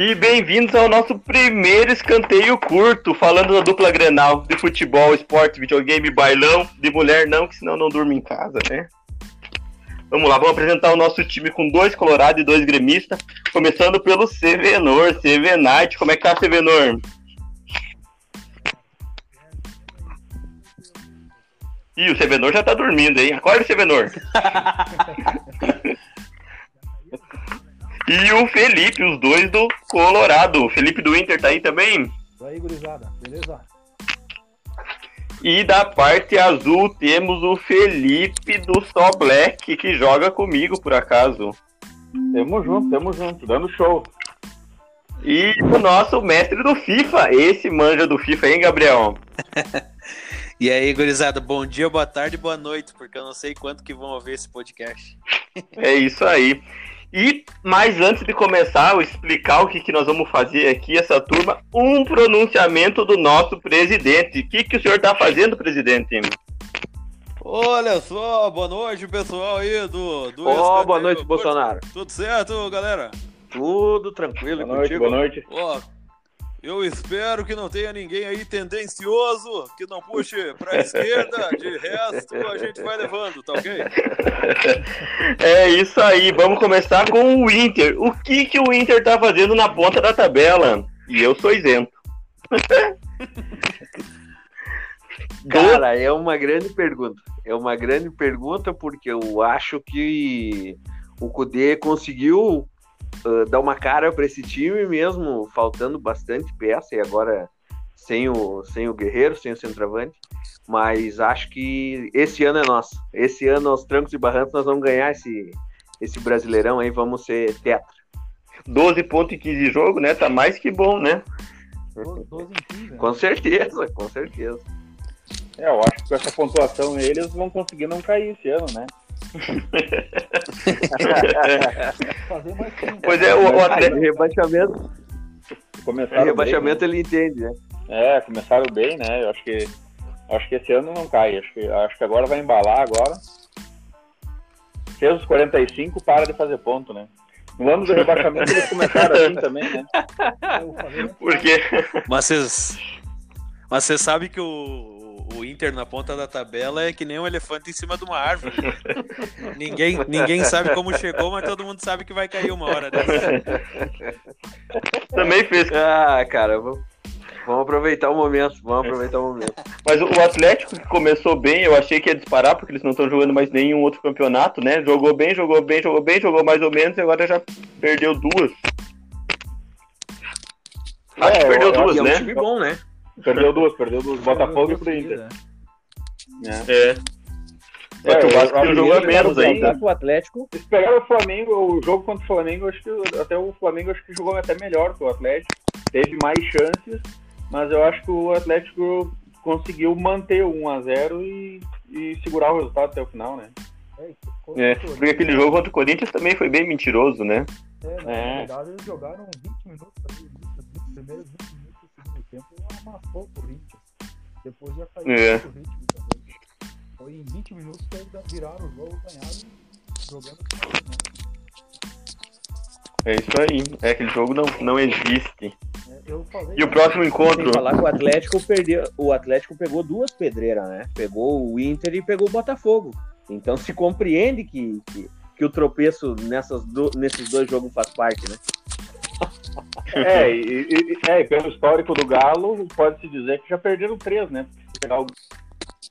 E bem-vindos ao nosso primeiro escanteio curto, falando da dupla Grenal, de futebol, esporte, videogame, bailão, de mulher não, que senão não durmo em casa, né? Vamos lá, vamos apresentar o nosso time com dois colorados e dois gremistas, começando pelo Sevenor, Sevenite. Como é que tá, Sevenor? Ih, o Sevenor já tá dormindo, hein? Acorda, Sevenor! E o Felipe, os dois do Colorado. O Felipe do Inter tá aí também? Tô aí, gurizada. Beleza? E da parte azul temos o Felipe do Sol Black, que joga comigo, por acaso. Tamo junto, tamo junto, dando show. E o nosso mestre do FIFA, esse manja do FIFA, hein, Gabriel? e aí, gurizada, bom dia, boa tarde, boa noite, porque eu não sei quanto que vão ouvir esse podcast. é isso aí. E, mais antes de começar a explicar o que, que nós vamos fazer aqui, essa turma, um pronunciamento do nosso presidente. O que, que o senhor está fazendo, presidente? Olha só, boa noite, pessoal aí do. do oh, boa noite, Bolsonaro. Tudo certo, galera? Tudo tranquilo boa noite, Boa noite. Ó, eu espero que não tenha ninguém aí tendencioso que não puxe para a esquerda. De resto, a gente vai levando, tá ok? É isso aí. Vamos começar com o Inter. O que, que o Inter tá fazendo na ponta da tabela? E eu sou isento. Cara, é uma grande pergunta. É uma grande pergunta porque eu acho que o Cudê conseguiu uh, dar uma cara para esse time mesmo, faltando bastante peça e agora sem o, sem o Guerreiro, sem o centroavante. Mas acho que esse ano é nosso. Esse ano, aos trancos e barrancos, nós vamos ganhar esse, esse brasileirão aí, vamos ser tetra. 12 pontos em 15 jogos, né? Tá mais que bom, né? 12 em 15, né? Com certeza, com certeza. É, eu acho que com essa pontuação eles vão conseguir não cair esse ano, né? pois é, o, o Atlético. Rebaixamento. Começaram rebaixamento bem, né? ele entende, né? É, começaram bem, né? Eu acho que acho que esse ano não cai. Acho que, acho que agora vai embalar agora. Fez os 45, para de fazer ponto, né? No ano do rebaixamento eles começaram assim também, né? Por quê? Mas vocês. Mas você sabe que o, o Inter na ponta da tabela é que nem um elefante em cima de uma árvore. ninguém, ninguém sabe como chegou, mas todo mundo sabe que vai cair uma hora dessa. Também fez. Ah, cara, vamos, vamos aproveitar o momento. Vamos aproveitar o momento. Mas o Atlético que começou bem, eu achei que ia disparar, porque eles não estão jogando mais nenhum outro campeonato, né? Jogou bem, jogou bem, jogou bem, jogou mais ou menos, e agora já perdeu duas. Acho é, que perdeu duas, né? É um time bom, né? Perdeu duas, perdeu duas. Botafogo e pro Inter. É. é. É, é eu acho que o jogo é menos ainda. O Atlético. Esperar o Flamengo, o jogo contra o Flamengo, acho que até o Flamengo acho que jogou até melhor que o Atlético. Teve mais chances, mas eu acho que o Atlético conseguiu manter o 1x0 e, e segurar o resultado até o final, né? É, porque aquele jogo contra o Corinthians também foi bem mentiroso, né? É, na é. verdade eles jogaram 20 minutos ali, os primeiros 20 minutos tempo amassou o Corinthians. Depois já caiu é. o ritmo também. Foi em 20 minutos que eles viraram o jogo, ganharam jogando É isso aí. É que o jogo não, não existe. É, e o próximo encontro. falar que o Atlético perdeu. O Atlético pegou duas pedreiras, né? Pegou o Inter e pegou o Botafogo. Então se compreende que, que, que o tropeço nessas do, nesses dois jogos faz parte, né? É, e, e, é, pelo histórico do Galo, pode-se dizer que já perderam três, né? Pegar o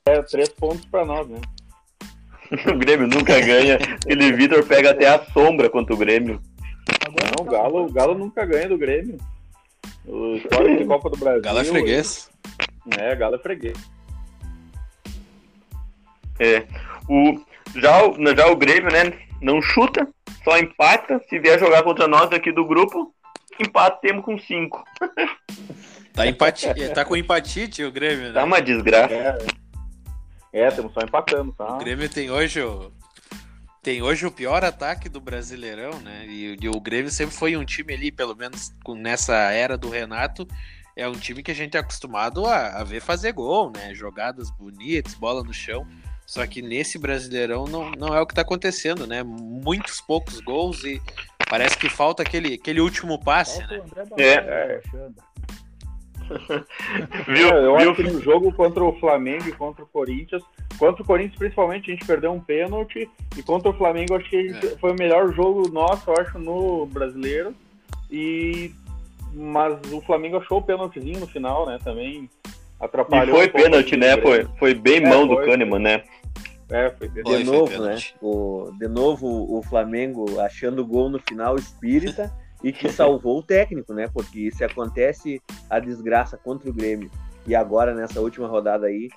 é, três pontos para nós, né? o Grêmio nunca ganha. Aquele Vitor pega até a sombra contra o Grêmio. Não, o Galo, o Galo nunca ganha do Grêmio. O histórico de Copa do Brasil. Galo é freguês. É, Galo é freguês. É. O, já, o, já o Grêmio, né? Não chuta, só empata. Se vier jogar contra nós aqui do grupo, empatemos com 5. Tá, empati... tá com empatite o Grêmio, né? Tá uma desgraça. É, é estamos só empatando, tá? O Grêmio tem hoje o... Tem hoje o pior ataque do Brasileirão, né? E, e o Grêmio sempre foi um time ali, pelo menos nessa era do Renato, é um time que a gente é acostumado a, a ver fazer gol, né? Jogadas bonitas, bola no chão. Só que nesse Brasileirão não, não é o que está acontecendo, né? Muitos poucos gols e Parece que falta aquele, aquele último passe, né? É. é. viu, é, eu viu? acho que no jogo contra o Flamengo e contra o Corinthians, contra o Corinthians principalmente, a gente perdeu um pênalti, e contra o Flamengo acho que é. foi o melhor jogo nosso, eu acho, no brasileiro. E mas o Flamengo achou o pênaltizinho no final, né? Também atrapalhou. E foi um pênalti, né? Foi, foi bem é, mão foi, do Kahneman, né? É, foi de foi, novo, foi né? O, de novo o Flamengo achando gol no final espírita e que salvou o técnico, né? Porque se acontece a desgraça contra o Grêmio e agora nessa última rodada aí,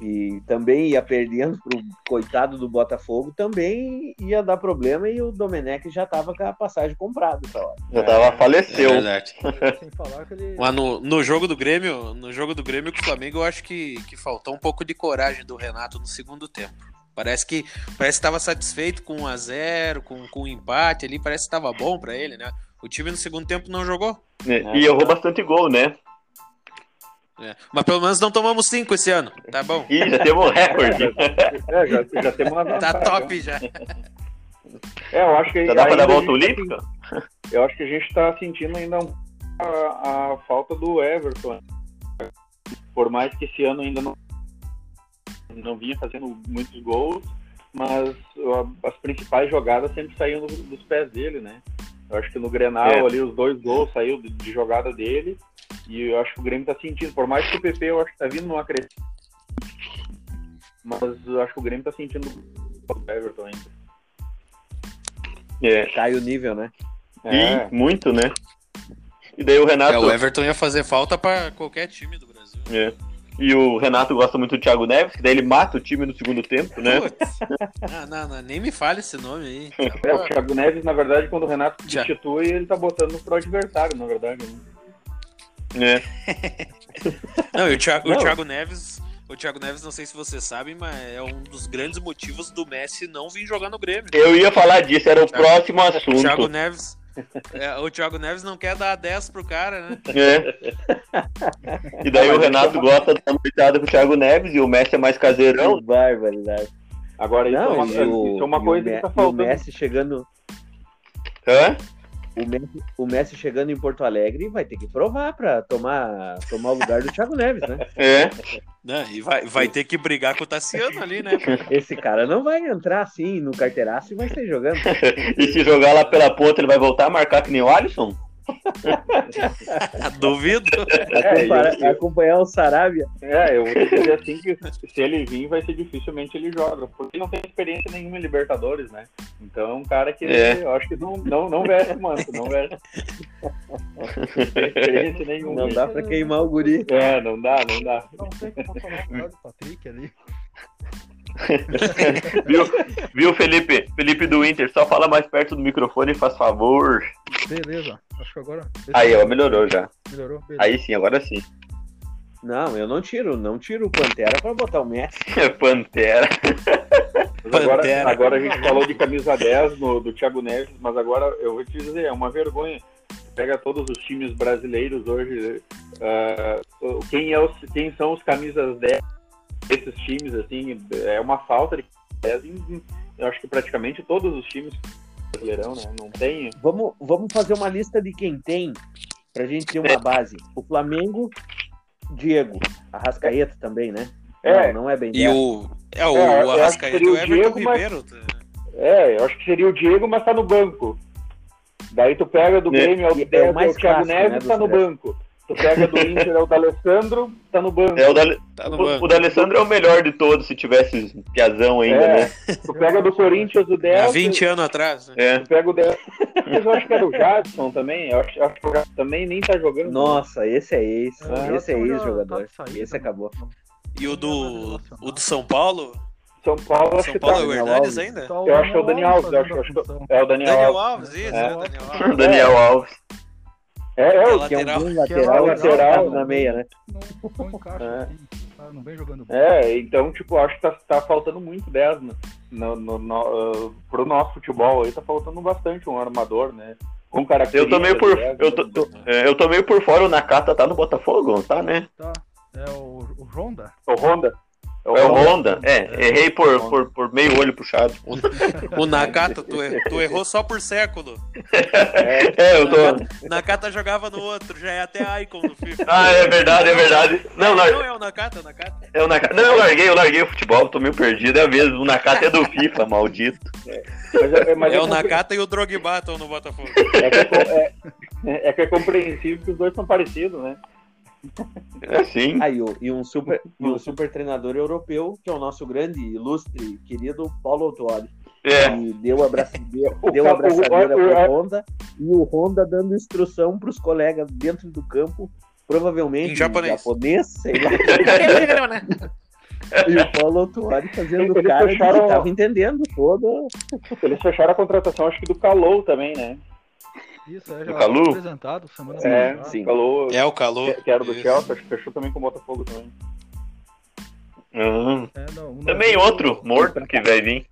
e também ia perdendo pro coitado do Botafogo, também ia dar problema e o Domenech já tava com a passagem comprada hora. Já tava, é, faleceu. É verdade. ele... Mas no, no jogo do Grêmio, no jogo do Grêmio com o Flamengo, eu acho que, que faltou um pouco de coragem do Renato no segundo tempo. Parece que parece estava satisfeito com 1 a 0 com, com o um empate ali, parece que estava bom para ele, né? O time no segundo tempo não jogou. É, e errou bastante gol, né? É. Mas pelo menos não tomamos cinco esse ano. Tá bom. Ih, já temos um recorde. é, já, já temos uma Tá top já. É, eu acho que. Já dá pra dar volta olímpica? Eu acho que a gente tá sentindo ainda a, a falta do Everton. Por mais que esse ano ainda não, não vinha fazendo muitos gols, mas as principais jogadas sempre saíam dos pés dele, né? Eu acho que no Grenal é. ali os dois gols saiu de, de, jogada dele. E eu acho que o Grêmio tá sentindo, por mais que o PP eu acho que tá vindo numa crescente. Mas eu acho que o Grêmio tá sentindo o Everton ainda. É. Cai o nível, né? É. E muito, né? E daí o Renato. É, o Everton ia fazer falta para qualquer time do Brasil. É. E o Renato gosta muito do Thiago Neves, que daí ele mata o time no segundo tempo, né? não, não, não, nem me fale esse nome aí. É, o Thiago Neves, na verdade, quando o Renato substitui, ele tá botando pro adversário, na verdade. Né? É. não, e o Thiago, não. o Thiago Neves. O Thiago Neves, não sei se vocês sabem, mas é um dos grandes motivos do Messi não vir jogar no Grêmio. Eu ia falar disso, era o, o Thiago, próximo assunto. O Thiago Neves, é, o Thiago Neves não quer dar 10 pro cara, né? É. E daí o Renato gosta da noitada pro Thiago Neves e o Messi é mais caseirão. Barbaridade. Agora, isso, não, é, uma, isso é uma coisa que tá faltando. O Messi chegando. Hã? O Messi, o Messi chegando em Porto Alegre vai ter que provar para tomar, tomar o lugar do Thiago Neves, né? É. Não, e vai, vai ter que brigar com o Tassiano ali, né? Esse cara não vai entrar assim no carteiraço e vai sair jogando. e se jogar lá pela ponta, ele vai voltar a marcar que nem o Alisson? Duvido. É, eu, acompanhar o Sarabia. É, eu vou dizer assim que se ele vir, vai ser dificilmente ele joga, porque não tem experiência nenhuma em Libertadores, né? Então é um cara que é. eu acho que não, não, não veste manto, não veste. não tem experiência nenhuma. Não dá pra queimar o guri. É, não dá, não dá. Não tem que falar do Patrick ali. viu, viu, Felipe? Felipe do Inter, só fala mais perto do microfone, faz favor. Beleza, acho que agora. Aí, ó, melhorou já. Melhorou? Beleza. Aí sim, agora sim. Não, eu não tiro, não tiro o Pantera pra botar o Messi. Pantera. Agora, agora a gente falou de camisa 10 no, do Thiago Neves, mas agora eu vou te dizer, é uma vergonha. Pega todos os times brasileiros hoje. Uh, quem, é os, quem são os camisas 10 esses times, assim, é uma falta de eu acho que praticamente todos os times brasileirão, né? Não tem. Vamos, vamos fazer uma lista de quem tem, pra gente ter uma base. O Flamengo, Diego. Arrascaeta também, né? É. Não, não é bem E o. É, o, é, o Arrascaeta e o Everton Diego, Ribeiro. Mas... É, eu acho que seria o Diego, mas tá no banco. Daí tu pega do é. Grêmio, é, o, é o o Thiago clássico, Neves né, tá no banco. Tu pega do Inter, é o D'Alessandro, tá no banco. É, o, da... tá no banco. o D'Alessandro é o melhor de todos, se tivesse piazão ainda, é. né? Tu pega do Corinthians o 10. Há 20 anos atrás. Né? É. Tu pega o 10. Mas eu acho que era o Jadson também. Eu acho, acho que o Jadson também nem tá jogando. Nossa, esse é ex. É, esse é ex-jogador. Tá esse acabou. E o do, o do São Paulo? São Paulo, São Paulo tá. é o Hernandes ainda? Eu acho que é o Daniel Alves. Eu acho, acho, é o Daniel, Daniel Alves. Alves isso, é. é o Daniel Alves. Daniel Alves. É, é, o que é um lateral, é lateral na meia, né? Não, não encaixa, é. assim, não vem jogando bem. É, então, tipo, acho que tá, tá faltando muito 10 no, no, no, uh, pro nosso futebol aí, tá faltando bastante um armador, né? Com eu tô meio por, 10, eu, tô, tô, é, eu tô meio por fora, o Nakata tá no Botafogo, tá, né? Tá, é o, o Honda? O Honda. É o, é Honda, é, é, errei por, por, por meio olho puxado. O, o Nakata, tu, tu errou só por século. É, eu tô. Nakata, Nakata jogava no outro, já é até Icon no FIFA. Ah, é verdade, é verdade. Não, não, não. é o Nakata, é o Nakata. É o Nakata. Não, eu larguei, eu larguei o futebol, tô meio perdido. É mesmo, o Nakata é do FIFA, maldito. Mas é, mas É é o Nakata e o Drogba estão no Botafogo. é que é, é- é que é compreensível que os dois são parecidos, né? É sim. Ah, e, o- e um super, e um super treinador europeu, que é o nosso grande, ilustre, querido Paulo Autuori. É. que deu a, braça- deu, O deu a o- abraçadeira o- pro o- Honda e o Honda dando instrução pros colegas dentro do campo, provavelmente Em japonês. sei lá. e o Paulo Autuori fazendo Eles cara de que fecharam- tava entendendo toda. Eles fecharam a contratação, acho que do Calou também, né? Isso, é já Calu? foi apresentado semana É, passada. sim. Calou, É o Calor. que, que era do Isso. Chelsea, acho que fechou também com o Botafogo também. Uhum. É, não, o Também navio- outro morto que vai vir.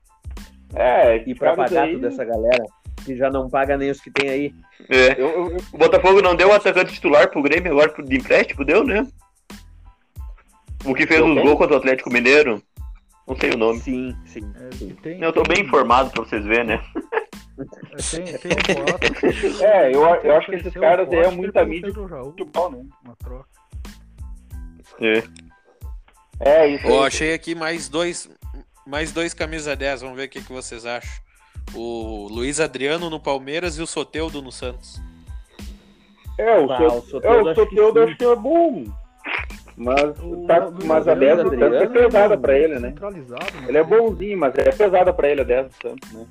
É, E pra pagar aí, toda essa galera, que já não paga nem os que tem aí. É. Eu, eu- eu- O Botafogo não deu o atacante titular pro Grêmio agora pro- de empréstimo, deu, né? O que fez Deu os gols contra o Atlético Mineiro. Não sei o nome. Sim, sim. É, sim. tem, Eu tô bem tem- informado pra vocês verem, né? É, Tem, tem um boato É, eu- eu acho que esses caras aí é muita mídia. Futebol, né? uma troca. É. É, isso. Ó, aí. achei aqui mais dois, mais dois camisa 10, vamos ver o que, que vocês acham. O Luiz Adriano no Palmeiras e o Soteudo no Santos. É, o Ah, seu, o é, Soteldo o acho que acho que é bom. Mas, O- tá, o mas a Adriano 10 do Santos é pesada pra ele, né? Né? Ele é bonzinho, mas é pesada pra ele a 10 do Santos, né?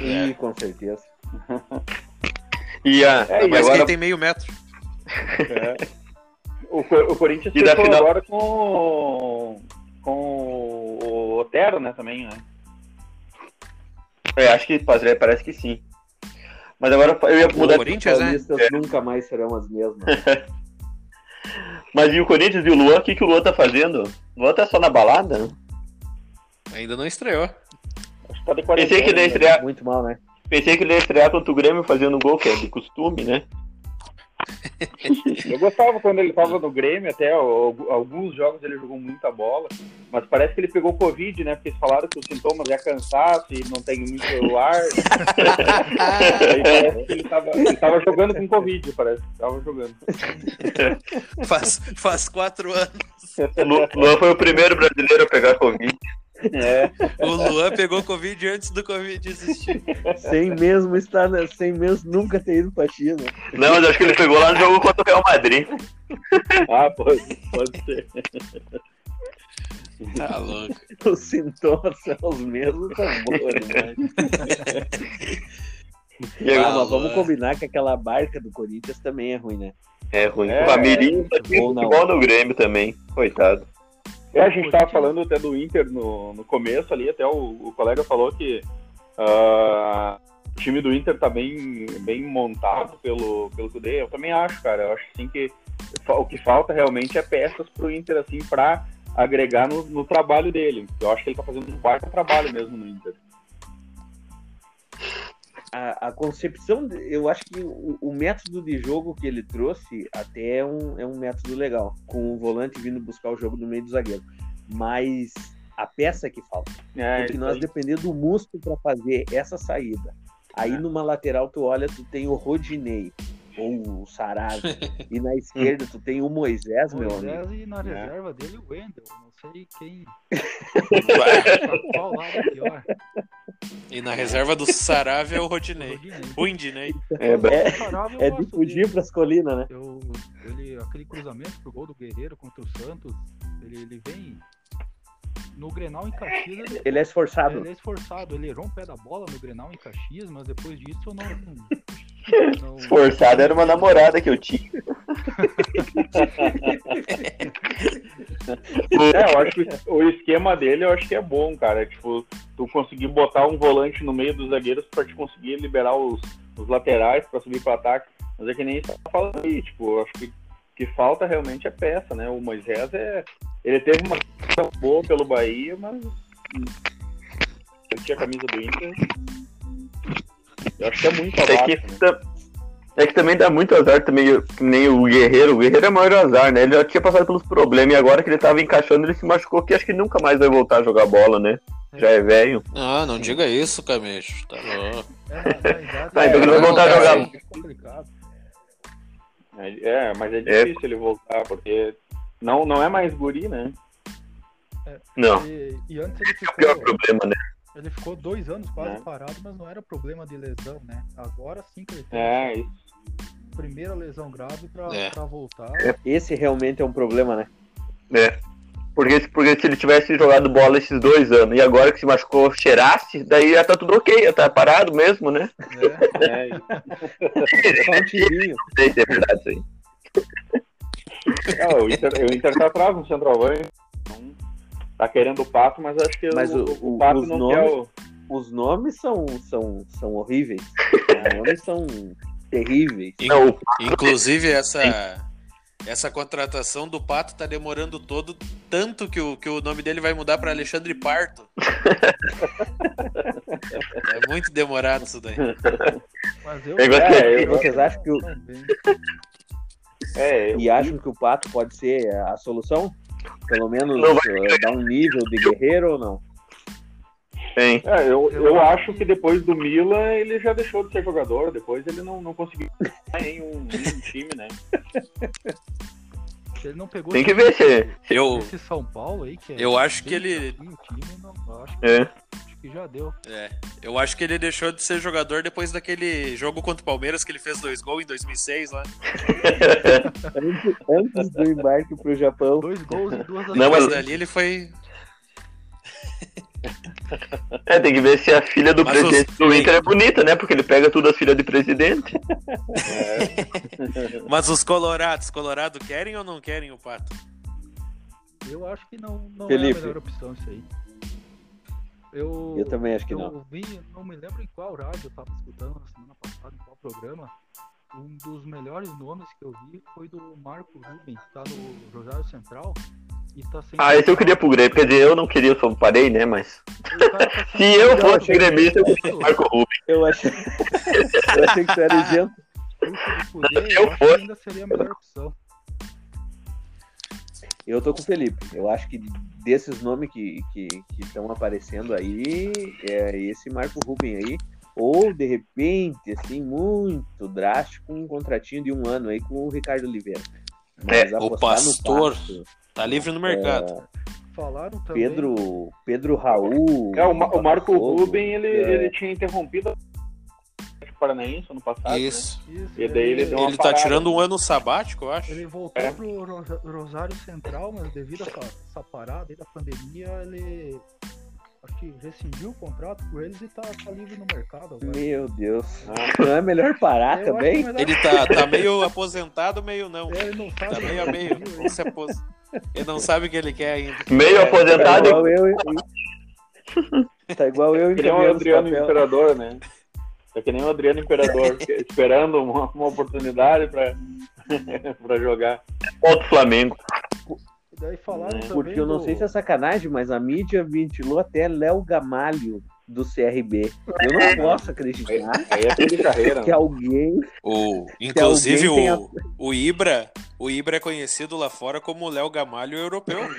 Sim, com certeza. E, a, É, Mas agora quem tem meio metro. O, Co- o Corinthians E da final- agora com, com o Otero, né, também, né? é, acho que pare- parece que sim. Mas agora eu ia O mudar. Corinthians, né? Paulistas nunca mais serão as mesmas. Mas e o Corinthians e o Luan? O que, que o Luan tá fazendo? O Luan tá só na balada? Ainda não estreou. Tá de quarentena. Pensei que ele ia né? estrear, Muito mal, né? pensei que ele ia estrear contra o Grêmio fazendo gol, que é de costume, né? Eu gostava quando ele tava no Grêmio, até alguns jogos ele jogou muita bola, mas parece que ele pegou Covid, né? Porque eles falaram que os sintomas é cansaço e não tem muito ar. Aí parece que ele tava, ele tava jogando com Covid, parece. Tava jogando. Faz, faz quatro anos. Luan foi o primeiro brasileiro a pegar Covid. É. O Luan pegou Covid antes do Covid existir. Sem mesmo estar, na- sem mesmo nunca ter ido pra China. Não, mas acho que ele pegou lá no jogo contra o Real Madrid. Ah, pode, pode ser. Tá louco. Os sintomas são os mesmos, demais. E Ah, agora- mas vamos combinar que aquela barca do Corinthians também é ruim, né? É ruim. É, o Camirinho tá não. futebol no Grêmio também. Coitado. É, a gente tava falando até do Inter no, no começo ali, até o, o colega falou que ah, o time do Inter tá bem, bem montado pelo, pelo Cudê. Eu também acho, cara. Eu acho sim que o que falta realmente é peças pro Inter, assim, pra agregar no, no trabalho dele. Eu acho que ele tá fazendo um baita trabalho mesmo no Inter. A, a concepção, de- eu acho que o, o método de jogo que ele trouxe até é um, é um método legal, com o volante vindo buscar o jogo no meio do zagueiro. Mas a peça que falta. É, Porque nós aí. dependemos do músculo para fazer essa saída. Aí É. numa lateral tu olha, tu tem o Rodinei ou o Sarabia. e na esquerda tu tem o Moisés, meu amigo. Moisés e na É. reserva dele o Wendel. Não sei quem. Qual lado é pior? E na reserva do Saravia é o Rodinei. Rodinei. O Indinei. É, É, é de fugir dele. pras colinas, né? Eu, ele, aquele cruzamento pro gol do Guerreiro contra o Santos, ele, ele vem no Grenal em Caxias, ele, Ele é esforçado. ele é esforçado, ele errou um pé da bola no Grenal em Caxias, mas depois disso eu não. não Esforçado era uma namorada que eu tinha. É, eu acho que o esquema dele eu acho que é bom, cara. Tipo, tu conseguir botar um volante no meio dos zagueiros pra te conseguir liberar os, os laterais pra subir pro ataque. Mas é que nem você tá falando aí, tipo, eu acho que que falta realmente é peça, né? O Moisés é. Ele teve uma boa pelo Bahia, mas. hum, Ele tinha a camisa do Inter. Eu acho que é muito É abaixo, que, né? é que também dá muito azar também, que nem o Guerreiro. O Guerreiro é maior azar, né? Ele já tinha passado pelos problemas e agora que ele tava encaixando, ele se machucou, que acho que nunca mais vai voltar a jogar bola, né? Já é velho. Ah, não diga isso, Cameixo. Tá louco. É, Ah, então é, ele vai voltar a jogar. É complicado. É, mas é difícil ele voltar, porque não, não é mais guri, né? Não, E, e antes ele é o pior ficou, problema, né? Ele ficou dois anos quase É. parado, mas não era problema de lesão, né? Agora sim que ele tem É, isso. primeira lesão grave pra, É. pra voltar. Esse realmente é um problema, né? É. Porque, porque se ele tivesse jogado bola esses dois anos e agora que se machucou, cheirasse, daí já tá tudo ok, já tá parado mesmo, né? É, isso. Só um tirinho. É verdade isso aí. É, o, Inter, o Inter tá atrás no centroavante. Não- Tá querendo o Pato, mas acho que Mas o, o- o Pato os não nomes- quer o. Os nomes são, são, são horríveis. Os nomes são terríveis. Não, o- Inclusive, essa, essa contratação do Pato tá demorando todo, tanto que o, que o nome dele vai mudar para Alexandre Parto. é muito demorado isso daí. Mas eu. É É, eu- vocês acham que o. É, e acham que o Pato pode ser a solução? Pelo menos eh, dar um nível de guerreiro ou não? tem. É, eu, Eu eu acho que depois do Milan ele já deixou de ser jogador, depois ele não, não conseguiu ganhar nenhum, nenhum time, né? Ele não pegou Tem que ver se. Eu, esse São Paulo aí, que é eu acho que ele. o time, não, eu acho, É. que já deu. É, eu acho que ele deixou de ser jogador depois daquele jogo contra o Palmeiras que ele fez dois gols em 2006 lá. Antes, antes do embarque pro Japão, Dois gols e duas Não, mas- dali ele foi. É, tem que ver se a filha do Mas presidente os- do Inter é bonita, né? Porque ele pega tudo as filhas de presidente. Mas os colorados, colorado querem ou não querem o Pato? Eu acho que não, não é a melhor opção isso aí. Eu, eu também acho que eu não. vi, não me lembro em qual rádio eu tava escutando na semana passada, em qual programa. Um dos melhores nomes que eu vi foi do Marco Ruben, que tá no Rosário Central. E tá sendo Ah, esse eu queria pro Grêmio. Quer dizer, eu não queria, eu só parei, né? Mas. Tá Se eu fosse gremista, eu queria o Marco Rubens. Eu achei, eu achei que tu era poder, Se eu eu acho que fosse- ainda seria a melhor opção. Eu tô com o Felipe. Eu acho que desses nomes que estão aparecendo aí, é esse Marco Ruben aí. Ou, de repente, assim, muito drástico, um contratinho de um ano aí com o Ricardo Oliveira. É, apostar o no Pastor. Pato, Tá livre no mercado. é, Falaram também. Pedro, Pedro Raul. É, o, Ma- o Marco Botafogo, Ruben, ele, é, ele tinha interrompido o Paranaense ano passado. Isso. Isso, E daí ele deu uma Ele tá tirando um ano sabático, eu acho. Ele voltou É. pro Ro- Rosário Central, mas devido a essa, essa parada aí da pandemia, ele acho que rescindiu o contrato com eles e tá, tá livre no mercado agora. Meu Deus. Ah. Não é melhor parar Eu acho também? melhor- Ele tá, tá meio aposentado, meio não. Ele não sabe. Tá meio a meio. Não se apos... Ele não sabe o que ele quer ainda. Meio Tá aposentado. igual eu. e- Tá igual eu nem o encaminhando os Adriano papel. Imperador, né? É que nem o Adriano Imperador, esperando uma, uma oportunidade pra, pra jogar. Contra o Flamengo. Daí falaram É, Porque eu não do- sei se é sacanagem, mas a mídia ventilou até Léo Gamalho do CRB. Eu não posso Aí, acreditar aí é fim de carreira. que né? alguém. O, inclusive, alguém tenha- o, o Ibra. O Ibra é conhecido lá fora como Léo Gamalho europeu.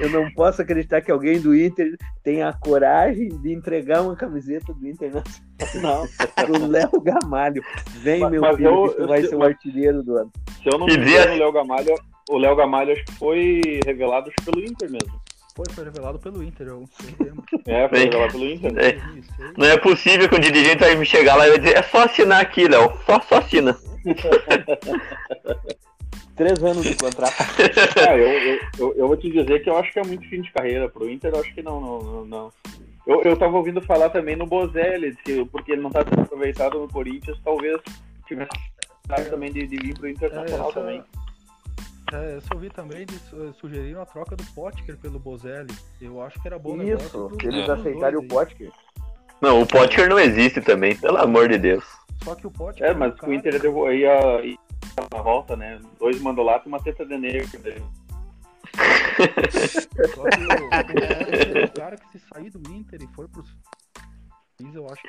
Eu não posso acreditar que alguém do Inter tenha a coragem de entregar uma camiseta do Internacional pro Léo Gamalho. Vem, Mas- meu mas filho, eu- que tu vai eu- ser o artilheiro do ano. Se eu não me engano, o Léo Gamalho, o Léo Gamalho acho que foi revelado pelo Inter mesmo. Foi, foi revelado pelo Inter, eu. É, foi revelado pelo Inter. É. 2006. Não é possível que o dirigente vai me chegar lá e vai dizer, é só assinar aqui, Léo. Só, só assina. Três anos de contrato. Ah, eu, eu, eu, eu vou te dizer que eu acho que é muito fim de carreira. Pro Inter, eu acho que não, não, não. não. Eu, eu tava ouvindo falar também no Bozelli, que, porque ele não tá sendo aproveitado no Corinthians, talvez tivesse também de, de vir pro Internacional É, essa- também. É, eu só ouvi também de su- sugeriram a troca do Potker pelo Bozelli. Eu acho que era bom Isso, pro- eles É. aceitarem o dois aí. Potker. Não, o Potker não existe também, pelo amor de Deus. Só que o Potker É, um mas o Inter devo- ia, ia na volta, né? Dois mandolatos e uma teta de negro. né? Só que o, cara que se sair do Inter e for pros eu acho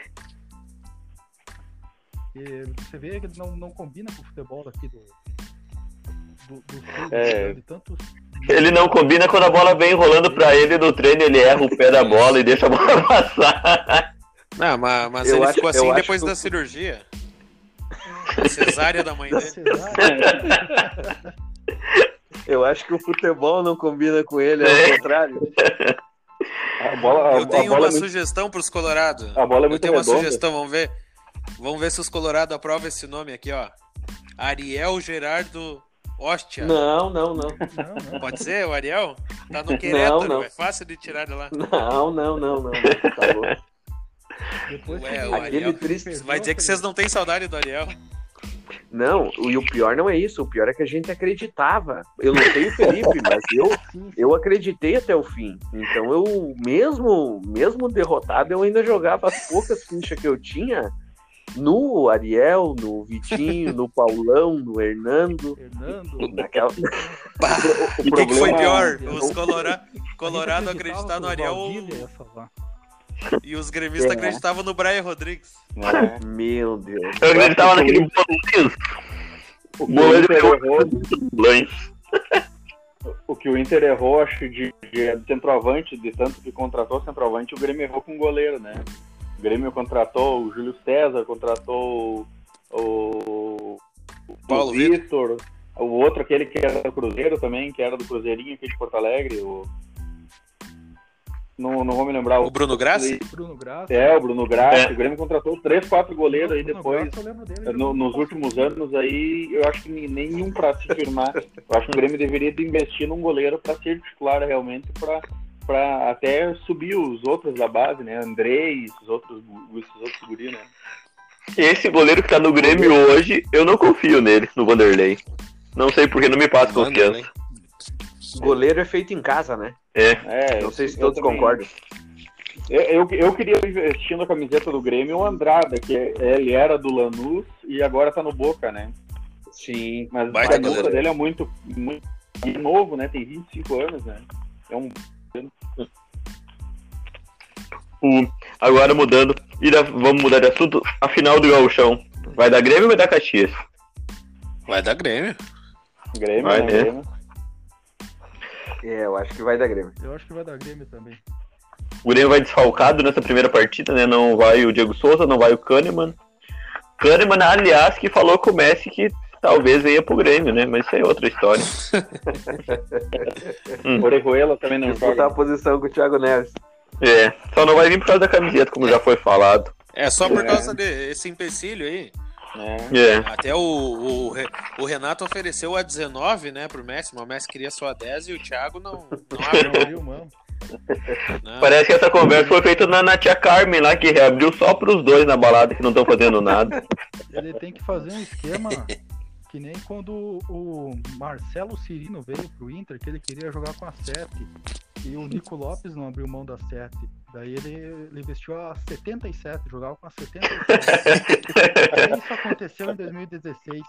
que você vê que ele não, não combina com o futebol daqui do do, do sul, É. de tantos Ele não combina quando a bola vem rolando pra ele no treino, ele erra o pé da bola e deixa a bola passar. Não, mas, mas ele acho- ficou assim depois que da cirurgia. Cesárea da mãe dele. Eu acho que o futebol não combina com ele, é É. o contrário. A bola, a, Eu tenho a bola uma é muito, sugestão pros Colorado. a bola é Eu muito tenho uma redonda. sugestão, vamos ver. Vamos ver se os Colorado aprovam esse nome aqui, ó. Ariel Gerardo Ostia. Não, não, não. Não, não. Pode ser o Ariel? Tá no Querétaro, não. é fácil de tirar de lá. Não, não, não, não. Tá. Depois Ué, o Ariel. triste. Vai dizer que vocês não têm saudade do Ariel. Não, e o pior não é isso. O pior é que a gente acreditava. Eu não sei o Felipe, mas eu, eu acreditei até o fim. Então eu, mesmo, mesmo derrotado, eu ainda jogava as poucas fichas que eu tinha no Ariel, no Vitinho, no Paulão, no Hernando. Fernando. Naquela... Bah, O o que, que foi problema- pior? Eu- Os Colora... Colorado acreditavam no o Ariel Valdívia salvar. E os gremistas É. acreditavam no Brian Rodrigues. né? Meu Deus. Eu acreditava naquele bolinho. O que o Goleiro Inter pegou errou, o que o Inter errou, acho que de, de centroavante, de tanto que contratou centroavante, o Grêmio errou com o goleiro, né? O Grêmio contratou o Júlio César, contratou o, o, Paulo o Vitor, o outro, aquele que era do Cruzeiro também, que era do Cruzeirinho aqui de Porto Alegre, o... Não, não vou me lembrar. O Bruno Grassi? Bruno Graça. É, o Bruno Graça. É. O Grêmio contratou três, quatro goleiros aí depois. Graça, dele No- jogando nos no últimos anos aí, eu acho que nem- nenhum para se firmar. Eu acho que o Grêmio deveria de investir num goleiro para ser titular realmente, para até subir os outros da base, né? Andrei, esses outros, esses outros guri, né? Esse goleiro que tá no Grêmio hoje, eu não confio nele, no Vanderlei. Não sei porque não me passa confiança. Goleiro é feito em casa, né? É, Não sei se todos também- concordam. Eu, eu, eu queria vestindo a camiseta do Grêmio o Andrada, que é- ele era do Lanús e agora tá no Boca, né? Sim. Mas Baita a goleiro. dele é muito, muito novo, né? Tem 25 anos, né? É um O- agora mudando, e da- vamos mudar de assunto, a final do Gauchão. Vai dar Grêmio ou vai dar Caxias? Vai dar Grêmio. Grêmio, Vai, né? Grêmio. É, eu acho que vai dar Grêmio. Eu acho que vai dar Grêmio também. O Grêmio vai desfalcado nessa primeira partida, né? Não vai o Diego Souza, não vai o Kahneman. Kahneman, aliás, que falou com o Messi que talvez venha pro Grêmio, né? Mas isso é outra história. Orejuela também não joga. a posição com o Thiago Neves. É, só não vai vir por causa da camiseta, como já foi falado. É só por É. causa desse empecilho aí. Né? É. Até o, o, o Renato ofereceu a 19, né, pro Messi, mas o Messi queria só a 10 e o Thiago não, não abriu mão. não. Parece que essa conversa foi feita na, na tia Carmen lá, que reabriu só pros dois na balada que não estão fazendo nada. Ele tem que fazer um esquema que nem quando o Marcelo Cirino veio pro Inter, que ele queria jogar com a 7 e o Nico Lopes não abriu mão da 7. Daí ele, ele investiu a 77, jogava com a 77. Aí isso aconteceu em 2016.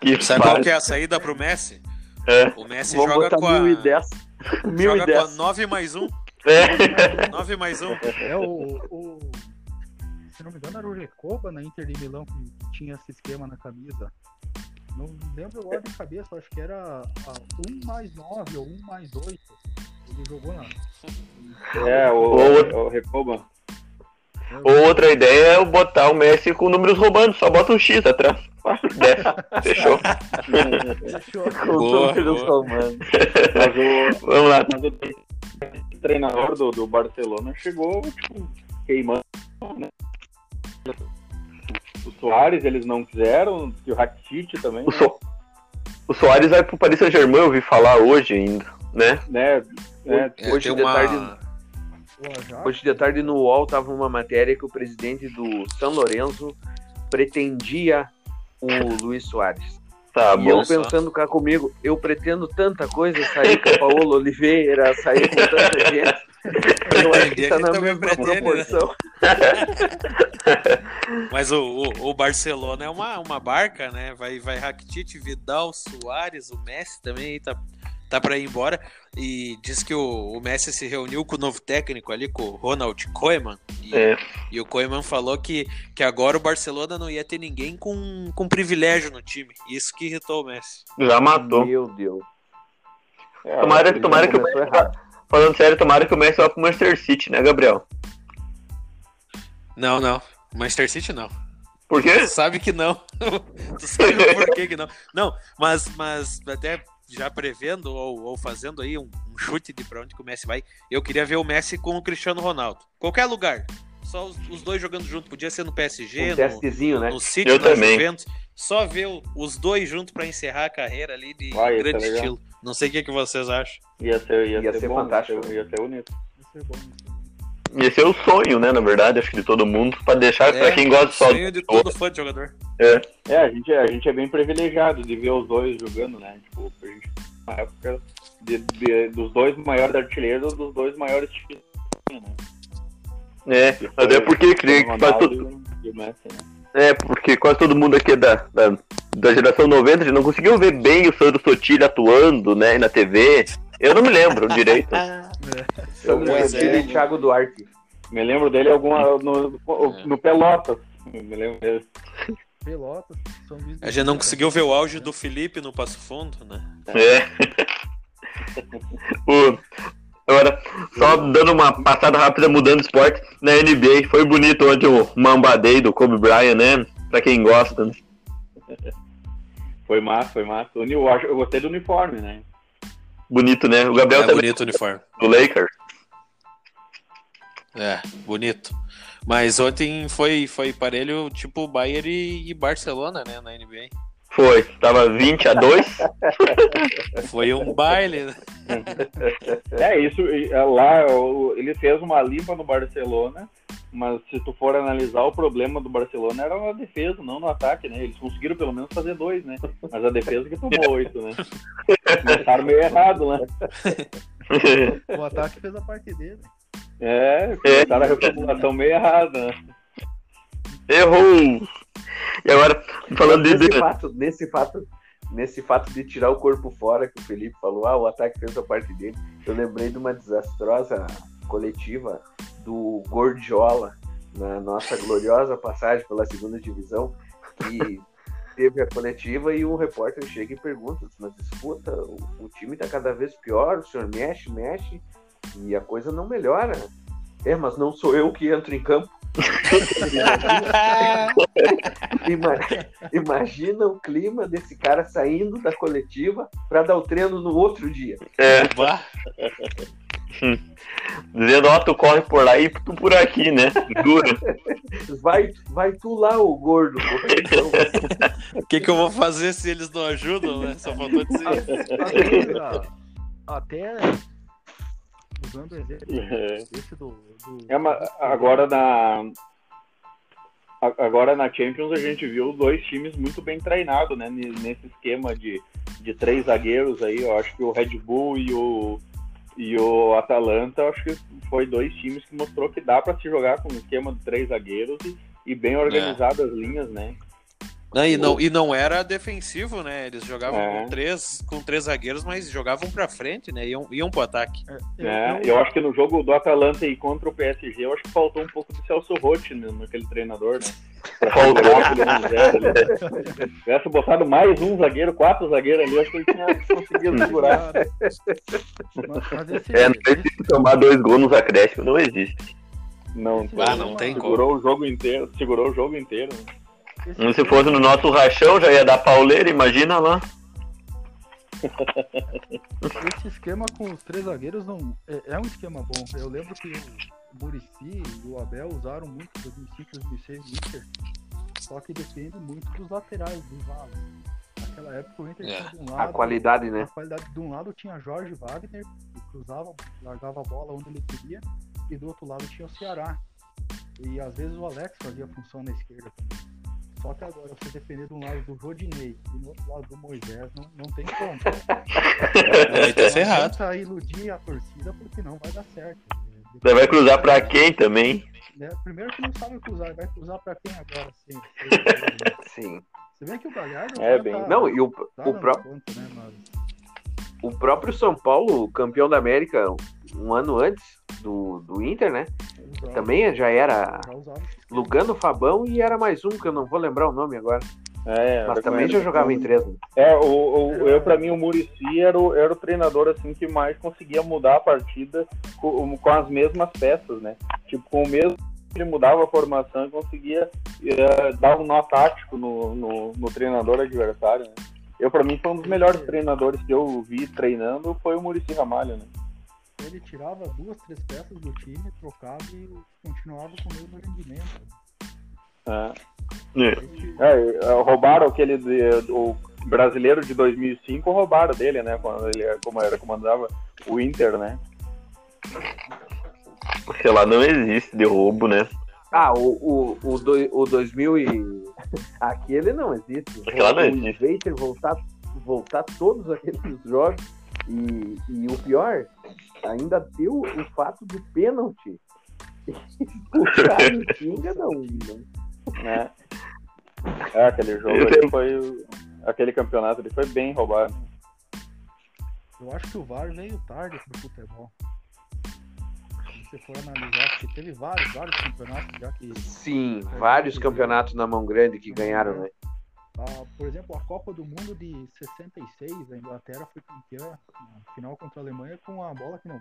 Que Sabe qual que é a saída pro Messi? É. O Messi Vamos joga com a, 1010. joga com a 1010. 9 mais 1. É. 9 mais 1. É o, o- Se não me engano, era o Recoba na Inter de Milão que tinha esse esquema na camisa. Não lembro agora de cabeça, acho que era a 1 mais 9 ou 1 mais 8. Ele jogou. É, o, Ou- o Recoba. Ou outra ideia é botar o Messi com números roubando, só bota um X atrás. Desce. Fechou. Fechou. Com Boa, números boa. romanos. Mas o, Vamos lá. mas o treinador do, do Barcelona chegou, tipo, queimando, né? O Soares eles não quiseram, e o Rakitic também, O, so... o Soares vai pro Paris Saint-Germain, eu ouvi falar hoje ainda, né? né? Né? É, Hoje de uma... tarde- O Hoje de tarde no UOL tava uma matéria que o presidente do São Lourenço pretendia o Luiz Soares. Tá e bom. eu pensando cá comigo, eu pretendo tanta coisa, sair com a Paola Oliveira, sair com tanta gente. Eu acho que tá na também mesma pretende, né? proporção. Mas o, o, o Barcelona é uma, uma barca, né? Vai, vai Rakitic, Vidal, Soares, o Messi também aí tá, tá pra ir embora. E diz que o, o Messi se reuniu com o novo técnico ali, com o Ronald Koeman. E, É. e o Koeman falou que, que agora o Barcelona não ia ter ninguém com, com privilégio no time. Isso que irritou o Messi. Já matou. Meu Deus. É, Tomara, tomara que o Messi, errado. falando sério, tomara que o Messi vá pro Manchester City, né, Gabriel? Não, não. Manchester City não. Por quê? Tu sabe que não. tu sabe o porquê que não. Não, mas, mas até já prevendo ou, ou fazendo aí um, um chute de pra onde que o Messi vai, eu queria ver o Messi com o Cristiano Ronaldo. Qualquer lugar. Só os, os dois jogando junto. Podia ser no PSG, Um no, testezinho, né? no City, Eu na também. Juventus. Só ver o- os dois juntos pra encerrar a carreira ali de Vai, é grande estilo. Não sei o que, que vocês acham. Ia ser, ia Ia ser, ser bom, fantástico. Ia ser, ia ser bonito. Vai ser bom. Esse é o sonho, né, na verdade, acho que de todo mundo, pra deixar pra É, quem gosta só Sonho de todo fã de jogador. É, a gente, a gente é bem privilegiado de ver os dois jogando, né? Tipo, a gente, na época de- de- dos dois maiores artilheiros, dos dois maiores times, né? É, foi até porque creio que quase todo, né? é, porque quase todo mundo aqui é da, da, da geração 90 já não conseguiu ver bem o Sandro Sotilho atuando, né, na TV. Eu não me lembro direito. Sandro Pois Sotilho é. e Thiago Duarte. Me lembro dele alguma, no, no, no Pelotas. Me lembro dele. Pelotas, São Luís A gente não conseguiu ver o auge do Felipe no Passo Fundo, né? É. O- agora, só dando uma passada rápida, mudando de esporte, na NBA, foi bonito ontem o Mamba Day do Kobe Bryant, né? Pra quem gosta. né? Foi massa, foi massa. O Eu, acho- eu gostei do uniforme, né? Bonito, né? O Gabriel É também bonito o uniforme. do Lakers. É, bonito. Mas ontem foi, foi parelho tipo Bayern e, e Barcelona, né, na NBA. Foi, tava 20 a 2. Foi um baile, né? É, isso, é, lá ele fez uma limpa no Barcelona, mas se tu for analisar o problema do Barcelona era na defesa, não no ataque, né? Eles conseguiram pelo menos fazer dois, né? Mas a defesa que tomou oito, né? Começaram meio errado, né? O ataque fez a parte dele. É, começaram a reformulação meio errada, né? Errou! E agora, falando de. nesse fato, nesse fato, nesse fato de tirar o corpo fora que o Felipe falou, ah, o ataque fez a parte dele. Eu lembrei de uma desastrosa coletiva do Gordiola na nossa gloriosa passagem pela segunda divisão, que teve a coletiva e um repórter chega e pergunta, mas escuta, o, o time tá cada vez pior, o senhor mexe, mexe, e a coisa não melhora. É, mas não sou eu que entro em campo. Ima- Imagina o clima desse cara saindo da coletiva para dar o treino no outro dia. É, dizendo, ó, tu corre por lá e tu por aqui, né? Duro. Vai, vai tu lá, o gordo. Então, O que, que eu vou fazer se eles não ajudam, né? Só faltou dizer. Até, até usando o exemplo É. esse do. do É, agora na agora na Champions a gente viu dois times muito bem treinados, né? ne- Nesse esquema de, de três zagueiros aí, eu acho que o Red Bull e o e o Atalanta, acho que foi dois times que mostrou que dá para se jogar com um esquema de três zagueiros e, e bem organizadas as linhas, né? Não, e, não, e não era defensivo, né? Eles jogavam É. com, três, com três zagueiros, mas jogavam pra frente, né? Iam, iam pro ataque. É, eu- eu acho que no jogo do Atalanta e contra o PSG, eu acho que faltou um pouco do Celso Rotti né, naquele treinador, né? Faltou. segurar aquele 1 a 0 ali. Se tivesse botado mais um zagueiro, quatro zagueiros ali, eu acho que ele tinha conseguido segurar. É, não existe tomar dois gols nos acréscimos, não existe. Não, Ah, não tem segurou o jogo inteiro, segurou o jogo inteiro. esse- Se fosse no nosso rachão, já ia dar pauleira, imagina lá. Esse esquema com os três zagueiros não é, é um esquema bom. Eu lembro que o Murici e o Abel usaram muito em 2005, 2006 no Inter. Só que depende muito dos laterais, dos lados. Naquela época o Inter É. tinha de um a lado. qualidade, né? A qualidade de um lado tinha Jorge Wagner, que cruzava, largava a bola onde ele queria, e do outro lado tinha o Ceará. E às vezes o Alex fazia a função na esquerda também. Só que agora, você depender de um lado do Rodinei e do outro lado do Moisés, não, não tem como. Aí tá ferrado. Tenta iludir a torcida porque não vai dar certo. É, Você vai cruzar pra quem também? né, Primeiro que não sabe cruzar, vai cruzar pra quem agora? Sim. Sim. Você vê que o Galhardo É, tá- bem- tá- Não, e o, tá o, dando pró conta, né, mas o próprio São Paulo, campeão da América um ano antes do, do Inter, né? usava- Também já era já usava. Lugano Fabão e era mais um que eu não vou lembrar o nome agora. É, Mas também já jogava em três. né? É, o, o, eu, pra mim, o Murici era o, era o treinador assim que mais conseguia mudar a partida com, com as mesmas peças, né? Tipo, com o mesmo ele mudava a formação e conseguia eh, dar um nó tático no, no, no treinador adversário, né? Eu, pra mim, foi um dos melhores treinadores que eu vi treinando, foi o Murici Ramalho, né? Ele tirava duas, três peças do time, trocava e continuava com o mesmo rendimento. É. É. É, roubaram aquele de- o brasileiro de 2005, roubaram dele, né? Quando ele como era, comandava o Inter, né? Sei lá, não existe de roubo, né? Ah, o, o, o, doi- o 2000 e... Aquele não existe. Aquela não o existe. Invader voltar, voltar todos aqueles jogos. E, e o pior, ainda deu o fato do pênalti. O Tinga, não. não. né? É, aquele jogo ali foi. Aquele campeonato ali foi bem roubado. Eu acho que o VAR veio tarde pro futebol. Se você for analisar, porque teve vários, vários campeonatos já que. Sim, vários campeonatos na mão grande que ganharam, né? Ah, por exemplo, a Copa do Mundo de 66, a Inglaterra foi campeã na final contra a Alemanha com a bola que não,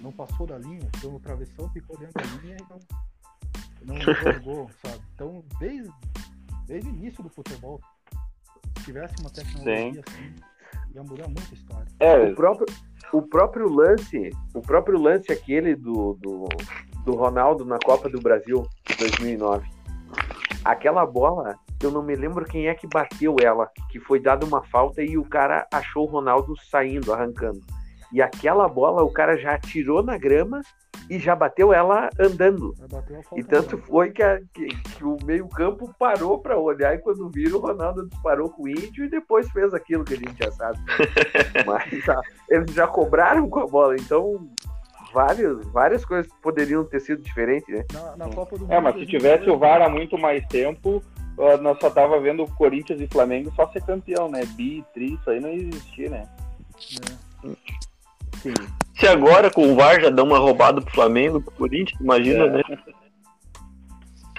não passou da linha, foi no travessão, ficou dentro da linha e não, não gol, sabe? Então, desde, desde o início do futebol, se tivesse uma tecnologia assim, ia mudar muita a história. É, O próprio, o próprio lance, o próprio lance aquele do, do, do Ronaldo na Copa do Brasil de 2009. Aquela bola, eu não me lembro quem é que bateu ela, que foi dada uma falta e o cara achou o Ronaldo saindo, arrancando. E aquela bola o cara já atirou na grama e já bateu ela andando. E tanto foi que, a- que- que o meio-campo parou para olhar e quando viram, o Ronaldo disparou com o índio e depois fez aquilo que a gente já sabe. Mas ah, eles já cobraram com a bola, então várias, várias coisas poderiam ter sido diferentes, né? Na, na Copa do Mundo. é, mas se 2002, tivesse o VAR há muito mais tempo, nós só tava vendo o Corinthians e Flamengo só ser campeão, né? Bi, tri, isso aí não existia, né? né? Sim. Se agora com o VAR já dá uma roubada pro Flamengo, pro Corinthians, imagina, É. né?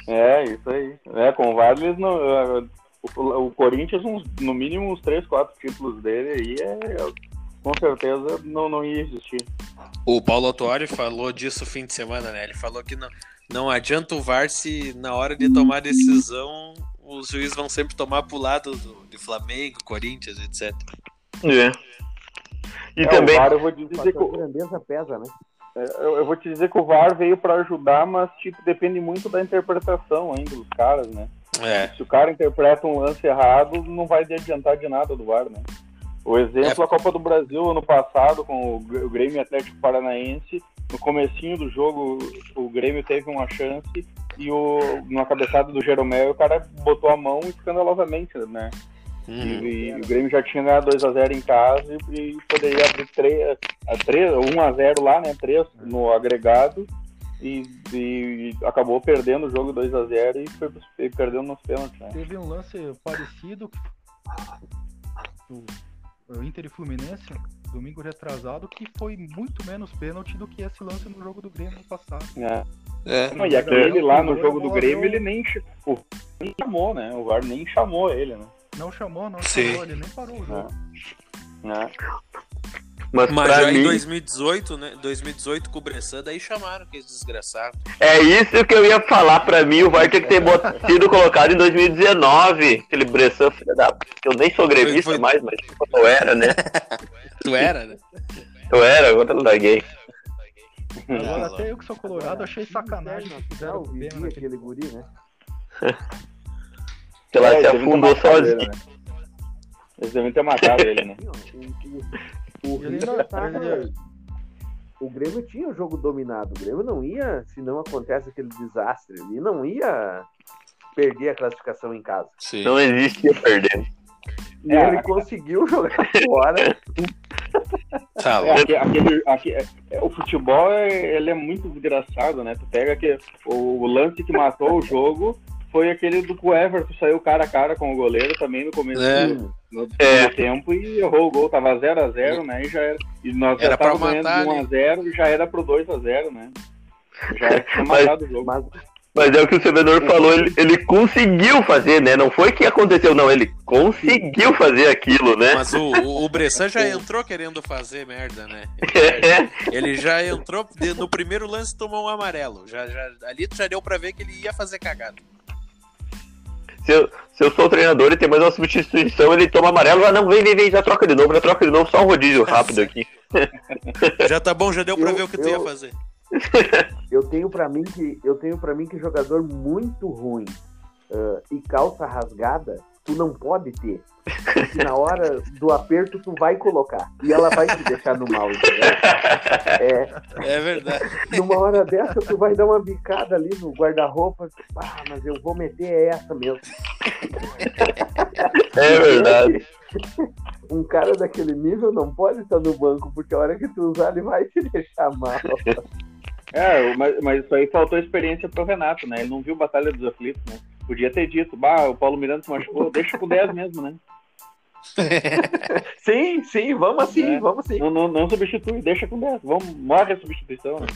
É, isso aí. É, com o VAR eles não. é, O, o Corinthians, uns- no mínimo uns 3, 4 títulos dele aí, é, com certeza não, não ia existir. O Paulo Autuori falou disso fim de semana, né? Ele falou que não, não adianta o VAR se na hora de tomar decisão os juízes vão sempre tomar pro lado do, de Flamengo, Corinthians, etc. É. E É, também, o VAR eu vou dizer que A grandeza pesa, né? É, Eu, eu vou te dizer que o VAR veio para ajudar, mas tipo, depende muito da interpretação ainda dos caras, né? É. Se o cara interpreta um lance errado, não vai adiantar de nada do VAR, né? O exemplo, É. a Copa do Brasil ano passado, com o Grêmio Atlético Paranaense, no comecinho do jogo, o Grêmio teve uma chance e o, numa cabeçada do Jeromel, o cara botou a mão escandalosamente, né? Uhum. E, e o Grêmio já tinha ganhado 2x0 em casa e, e poderia abrir 3, a 3, 1x0 lá, né? 3 no agregado. E, e acabou perdendo o jogo 2x0 e foi e perdendo nos pênaltis, né? Teve um lance parecido do do Inter e Fluminense, domingo retrasado, que foi muito menos pênalti do que esse lance no jogo do Grêmio no passado. É. É. Não, e aquele lá no É. jogo do Grêmio, ele nem, o, nem chamou, né? O VAR nem chamou ele, né? Não chamou, não Sim. chamou, ele nem parou o jogo. né? Mas, Mas pra já em mim, 2018, né? 2018 com o Bressan, daí chamaram aqueles desgraçados. é isso que eu ia falar. Pra mim, o VAR tinha que ter bot- sido colocado em 2019. Aquele Bressan, filho da... Eu nem sou gremista Foi- foi- mais, mas eu era, né? Tu era, né? Eu era, agora eu larguei. Agora, até eu que sou colorado, achei sacanagem fizeram o aquele guri, né? Que ela É, se ter afundou sozinha. né? Eles devem ter matado ele, né? O, o, o, tava- ele- o Grêmio tinha o jogo dominado. O Grêmio não ia, se não acontece aquele desastre ali, não ia perder a classificação em casa. Sim. Não existia perdendo. E É, ele conseguiu jogar fora. Tá É, aquele, aque- é, é, o futebol é, ele é muito desgraçado, né? Tu pega que o, o lance que matou o jogo foi aquele do que o Everton saiu cara a cara com o goleiro também no começo É. do, no É. tempo e errou o gol, tava 0x0, né? E já era. E nós já Era pra estávamos ganhando matar, de 1x0 e já era pro 2x0, né? Já tinha Mas- matado o jogo. Mas, Mas é o que o servidor falou, ele, ele conseguiu fazer, né? Não foi que aconteceu, não. Ele conseguiu fazer aquilo, né? Mas o, o, o Bressan já entrou querendo fazer merda, né? Ele, ele já entrou no primeiro lance tomou um amarelo. Já, já, ali já deu pra ver que ele ia fazer cagada. Se eu, se eu sou o treinador e tem mais uma substituição, ele toma amarelo, ah, não, vem, vem, vem, já troca de novo, já troca de novo, só um rodízio rápido aqui. Já tá bom, já deu pra Eu- ver o que tu ia eu- fazer. Eu tenho pra mim que eu tenho para mim que jogador muito ruim ah, e calça rasgada tu não pode ter. Porque na hora do aperto tu vai colocar e ela vai te deixar no mal? É, É verdade. numa hora dessa tu vai dar uma bicada ali no guarda-roupa, ah, mas eu vou meter é essa mesmo. É verdade. Um cara daquele nível não pode estar no banco, porque a hora que tu usar ele vai te deixar mal. É, mas, mas isso aí faltou experiência pro Renato, né? Ele não viu Batalha dos Aflitos, né? Podia ter dito, bah, o Paulo Miranda se machucou, deixa com 10 mesmo, né? Sim, sim, vamos assim, É. vamos assim. Não, não, não substitui, deixa com 10. Vamos, morre a substituição, né?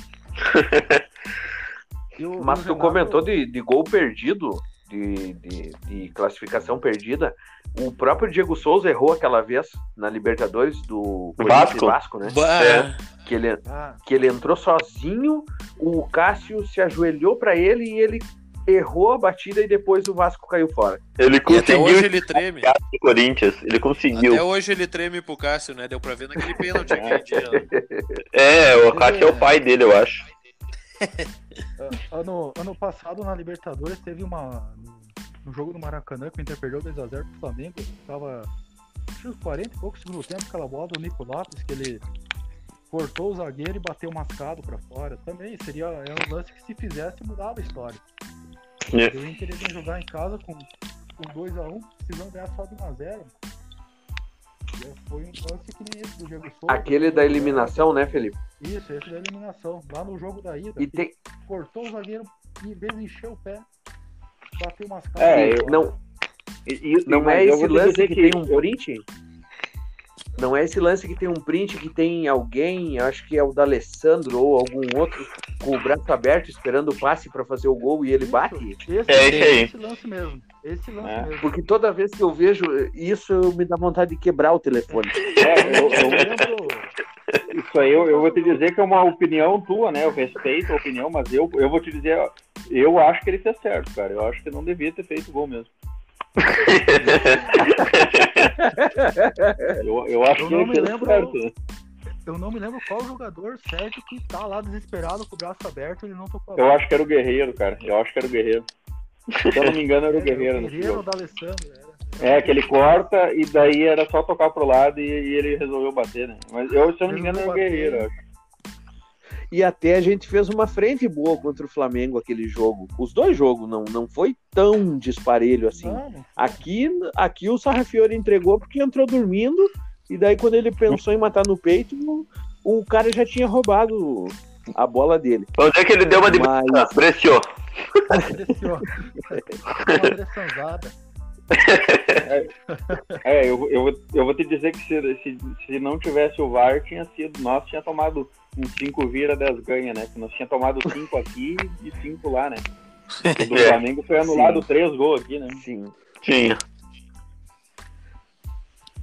O- Mas tu Renato- comentou de, de gol perdido, de, de, de classificação perdida. O próprio Diego Souza errou aquela vez na Libertadores do Vasco. Vasco, né? Bah, É. Que ele, Ah, que ele entrou sozinho, o Cássio se ajoelhou pra ele e ele errou a batida e depois o Vasco caiu fora. Ele até conseguiu hoje ele treme. do Corinthians. Ele conseguiu. Até hoje ele treme pro Cássio, né? Deu pra ver naquele pênalti aquele dia. né? É, o Cássio é o pai dele, eu acho. ah, ano, ano passado na Libertadores teve uma. No, jogo do Maracanã que o Inter perdeu 2x0 pro Flamengo. Tava acho uns 40 e poucos segundo tempo, aquela bola do Nico Lopes, que ele cortou o zagueiro e bateu mascado pra fora. Também seria é um lance que se fizesse mudava a história. É. O Inter ia jogar em casa com, com 2x1, precisando ganhar só de 1x0. Foi um lance que nem esse do Diego Souza. Aquele da eliminação, né, Felipe? Isso, esse da eliminação. Lá no jogo da ida, E tem. cortou o zagueiro e em vez de encher o pé, bateu umas caras. É, eu- Não, E- e- não é esse lance dizer que tem um print? Não é esse lance que tem um print que tem alguém, acho que é o da Alessandro ou algum outro, com o braço aberto esperando o passe pra fazer o gol e ele Isso, bate? Esse, É esse aí. esse lance mesmo. Esse lance É. mesmo. Porque toda vez que eu vejo isso, me dá vontade de quebrar o telefone. É, eu- Eu lembro. Isso aí eu, eu vou te dizer que é uma opinião tua, né? Eu respeito a opinião, mas eu, eu vou te dizer, ó, eu acho que ele fez certo, cara. Eu acho que não devia ter feito gol mesmo. Eu, eu acho Eu que não me lembro. certo. Eu não me lembro qual jogador certo que tá lá desesperado com o braço aberto ele não tocou Eu acho que era o Guerreiro, cara. Eu acho que era o Guerreiro. Se eu não me engano, era o Guerreiro o nesse Guerreiro da Alessandro. Era. É, que ele corta e daí era só tocar pro lado e, e ele resolveu bater, né? Mas eu, se eu não me engano, era o Guerreiro. acho. E até a gente fez uma frente boa contra o Flamengo aquele jogo. Os dois jogos não, não foi tão disparelho assim. Aqui, aqui o Sarrafiore entregou porque entrou dormindo, e daí quando ele pensou em matar no peito, o, o cara já tinha roubado a bola dele. Onde é que ele deu uma de Mas- ah, Preciou. Preciou. Uma pressãozada. É, eu, eu, vou- eu vou te dizer que se, se, se não tivesse o VAR, tinha sido. Nós tinha tomado uns 5 vira 10 ganha, né? Nós tinha tomado 5 aqui e 5 lá, né? O do É. Flamengo foi anulado Sim. 3 gols aqui, né? Sim. Tinha.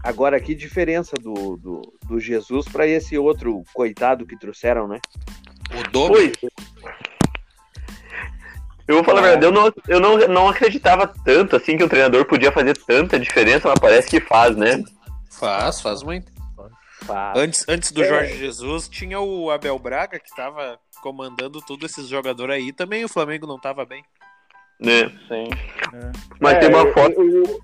Agora, que diferença do, do, do Jesus para esse outro coitado que trouxeram, né? O dobro. Pois. Eu vou falar a verdade, eu, não, eu não, não acreditava tanto assim que um treinador podia fazer tanta diferença, mas parece que faz, né? Faz, faz muito. Pá, Antes, antes do É. Jorge Jesus, tinha o Abel Braga, que tava comandando todos esses jogadores aí. Também o Flamengo não tava bem. né? Sim. Mas É, tem uma eu- foto. eu- eu-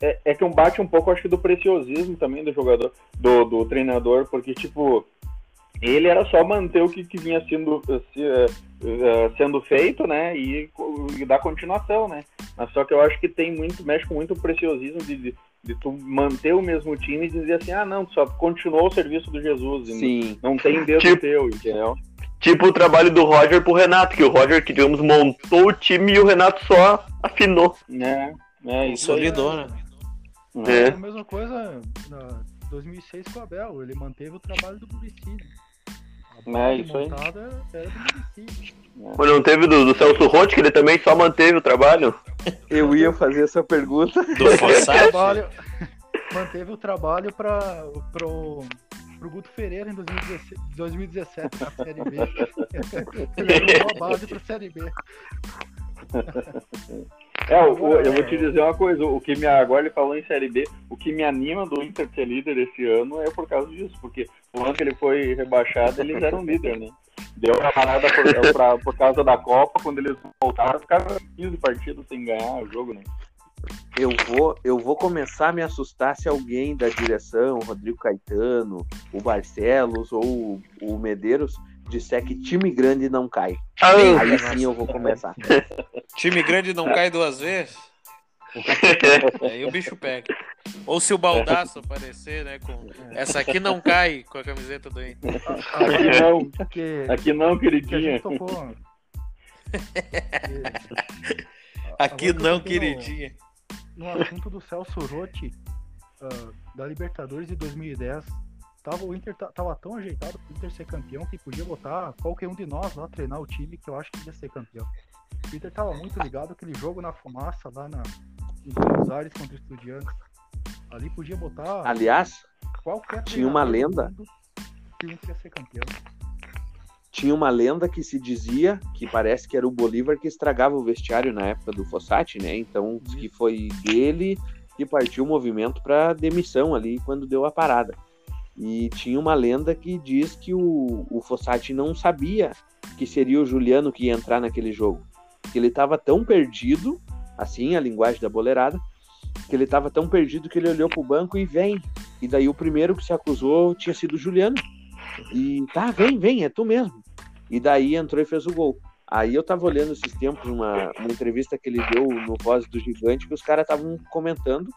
é, é que um bate um pouco, acho que, do preciosismo também do jogador, do, do treinador, porque, tipo, ele era só manter o que, que vinha sendo, eh, se, eh, eh, sendo feito, né, e, e dar continuação, né. Mas só que eu acho que tem muito, mexe com muito preciosismo de, de, de tu manter o mesmo time e dizer assim, ah, não, só continuou o serviço do Jesus, sim. não tem dedo Tipo- teu, entendeu? Tipo o trabalho do Roger pro Renato, que o Roger, que digamos, montou o time e o Renato só afinou. É, é isso aí. Consolidou, né? É. A mesma coisa na 2006 com o Abel. Ele manteve o trabalho do Muricy. É, isso aí. montada era. Mas não teve do, do Celso Rotti, que ele também só manteve o trabalho? Eu ia fazer essa pergunta. Do trabalho, manteve o trabalho para pro, pro Guto Ferreira em 2017, 2017 na Série B. Ele arrumou a base pra Série B. É, o- o- eu vou te dizer uma coisa, o que me, agora ele falou em Série B, o que me anima do Inter ser líder esse ano é por causa disso, porque o ano que ele foi rebaixado, eles eram líder, né? Deu uma parada por, pra- por causa da Copa, quando eles voltaram, ficaram 15 partidas sem ganhar o jogo, né? Eu vou, eu vou começar a me assustar se alguém da direção, o Rodrigo Caetano, o Barcelos ou o- o Medeiros disser que time grande não cai. Ah, Aí sim eu vou começar. Time grande não cai duas vezes. Aí o bicho pega. Ou se o baldaço aparecer, né? Com... Essa aqui não cai com a camiseta do Inter. Aqui não, Que, aqui não, que queridinha. Aqui Agora que eu não, toquei no- queridinha. no assunto do Celso Rotti ah, da Libertadores de 2010, tava, o Inter ta- tava tão ajeitado pro Inter ser campeão que podia botar qualquer um de nós lá treinar o time que eu acho que ia ser campeão. O Inter tava muito ligado aquele jogo na fumaça lá na, em Buenos Aires contra o Estudiantes. Ali podia botar Aliás, qualquer tinha uma lenda. que o Inter ia ser campeão. tinha uma lenda que se dizia que parece que era o Bolívar que estragava o vestiário na época do Fossati, né? Então, que foi dele que partiu o movimento para demissão ali quando deu a parada. E tinha uma lenda que diz que o, o Fossati não sabia que seria o Juliano que ia entrar naquele jogo. Que ele estava tão perdido, assim a linguagem da boleirada, que ele estava tão perdido que ele olhou pro banco e vem. E daí o primeiro que se acusou tinha sido o Juliano. E tá, vem, vem, é tu mesmo. E daí entrou e fez o gol. Aí eu tava olhando esses tempos uma, uma entrevista que ele deu no Voz do Gigante, que os caras estavam comentando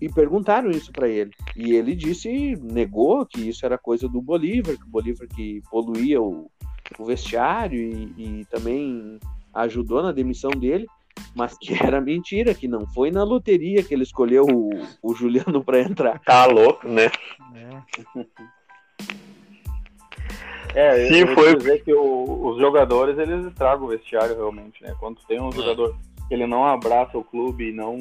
e perguntaram isso pra ele. E ele disse, negou que isso era coisa do Bolívar, que o Bolívar que poluía o, o vestiário e, e também ajudou na demissão dele, mas que era mentira, que não foi na loteria que ele escolheu o, o Juliano pra entrar. Tá louco, né? né? É, Se eu vou foi- dizer que o- os jogadores, eles estragam o vestiário realmente, né? Quando tem um É. jogador que ele não abraça o clube e não,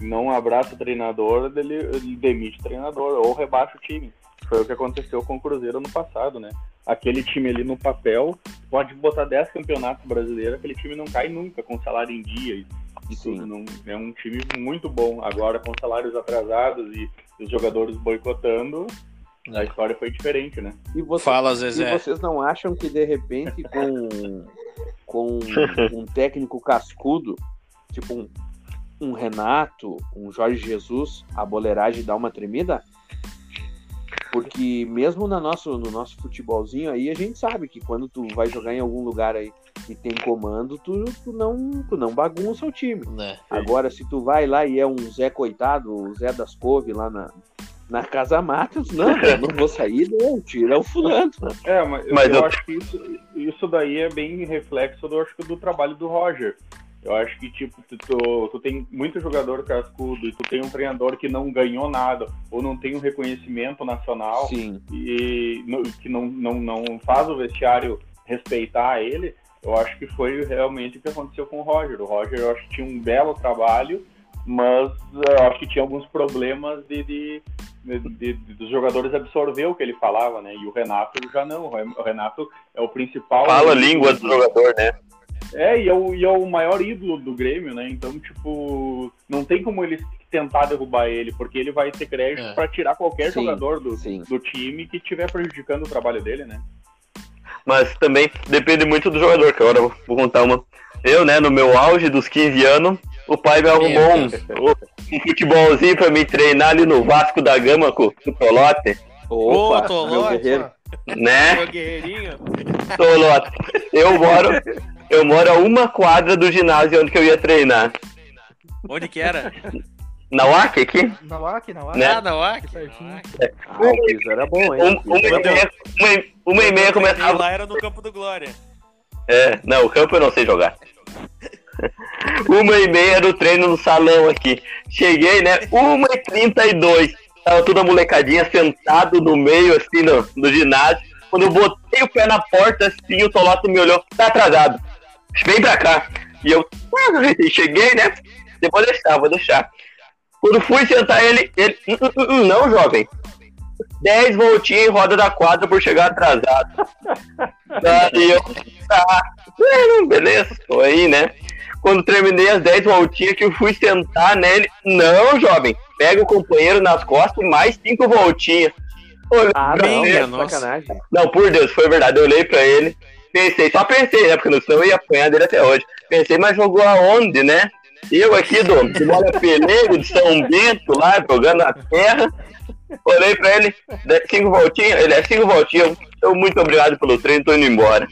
não abraça o treinador, ele, ele demite o treinador ou rebaixa o time. Foi o que aconteceu com o Cruzeiro no passado, né? Aquele time ali no papel, pode botar 10 campeonatos brasileiros, aquele time não cai nunca, com salário em dia e, e Sim. tudo. Não, é um time muito bom. Agora, com salários atrasados e os jogadores boicotando, a história foi diferente, né? E você, Fala, E Zezé. vocês não acham que de repente com, com um técnico cascudo, tipo um, um Renato, um Jorge Jesus, a boleiragem dá uma tremida? Porque mesmo na nosso, no nosso futebolzinho aí, a gente sabe que quando tu vai jogar em algum lugar aí e tem comando, tu, tu, não, tu não bagunça o time. Né? Agora, se tu vai lá e é um Zé Coitado, o Zé das Couve lá na, na Casa Matos, não, eu não vou sair, não, tira o fulano. É, mas, Mas eu, eu- acho que isso, isso daí é bem reflexo do, acho que do trabalho do Roger. Eu acho que, tipo, tu, tu, tu tem muito jogador cascudo e tu tem um treinador que não ganhou nada ou não tem um reconhecimento nacional Sim. e no- que não, não, não faz o vestiário respeitar ele, eu acho que foi realmente o que aconteceu com o Roger. O Roger, eu acho que tinha um belo trabalho, mas eu acho que tinha alguns problemas de, de, de- de- de- dos jogadores absorver o que ele falava, né? E o Renato já não. O Renato é o principal. Fala a língua do jogador, né? É, e é, o, e é o maior ídolo do Grêmio, né? Então, tipo, não tem como eles tentar derrubar ele, porque ele vai ter crédito É. pra tirar qualquer Sim, jogador do, sim. do time que estiver prejudicando o trabalho dele, né? Mas também depende muito do jogador, que agora eu vou contar uma. Eu, né, no meu auge dos 15 anos, o pai me arrumou um, um futebolzinho pra me treinar ali no Vasco da Gama com o Tolote, Opa, Ô, Tolote. né? Meu guerreirinho. Tolote. Eu moro, eu moro a uma quadra do ginásio onde que eu ia treinar. Onde que era? Na UAC aqui? Na WAC, na WAC. Né? Ah, na UAC. Certinho. Ah, o piso era bom, hein? Um, O uma, e era meia, uma, uma e meia começava. lá era no Campo do Glória. É, não, o campo eu não sei jogar. Uma e meia do treino no salão aqui. Cheguei, né? Uma e trinta e dois. Tava toda a molecadinha sentado no meio, assim, no, no ginásio. Quando eu botei o pé na porta, assim, o Toloto me olhou, tá atrasado. Vem pra cá. E eu cheguei, né? Eu vou deixar, vou deixar. Quando fui sentar ele, ele. "Hum, hum, hum, Não, jovem. 10 voltinhas em roda da quadra por chegar atrasado. Daí eu. Tá. É, beleza, tô aí, né? Quando terminei as 10 voltinhas que eu fui sentar nele. Não, jovem. Pega o companheiro nas costas e mais 5 voltinhas. Olhei Ah, não, ele. É. Não, por Deus, foi verdade. Eu olhei pra ele, pensei, só pensei, né? Porque no senão eu ia apanhar dele até hoje. Pensei, mas jogou aonde, né? Eu aqui do, Bola Pelego, de São Bento, lá, jogando na terra. Olhei pra ele, "Dez- cinco voltinhas, ele é cinco voltinhas. Eu, muito obrigado pelo treino, tô indo embora.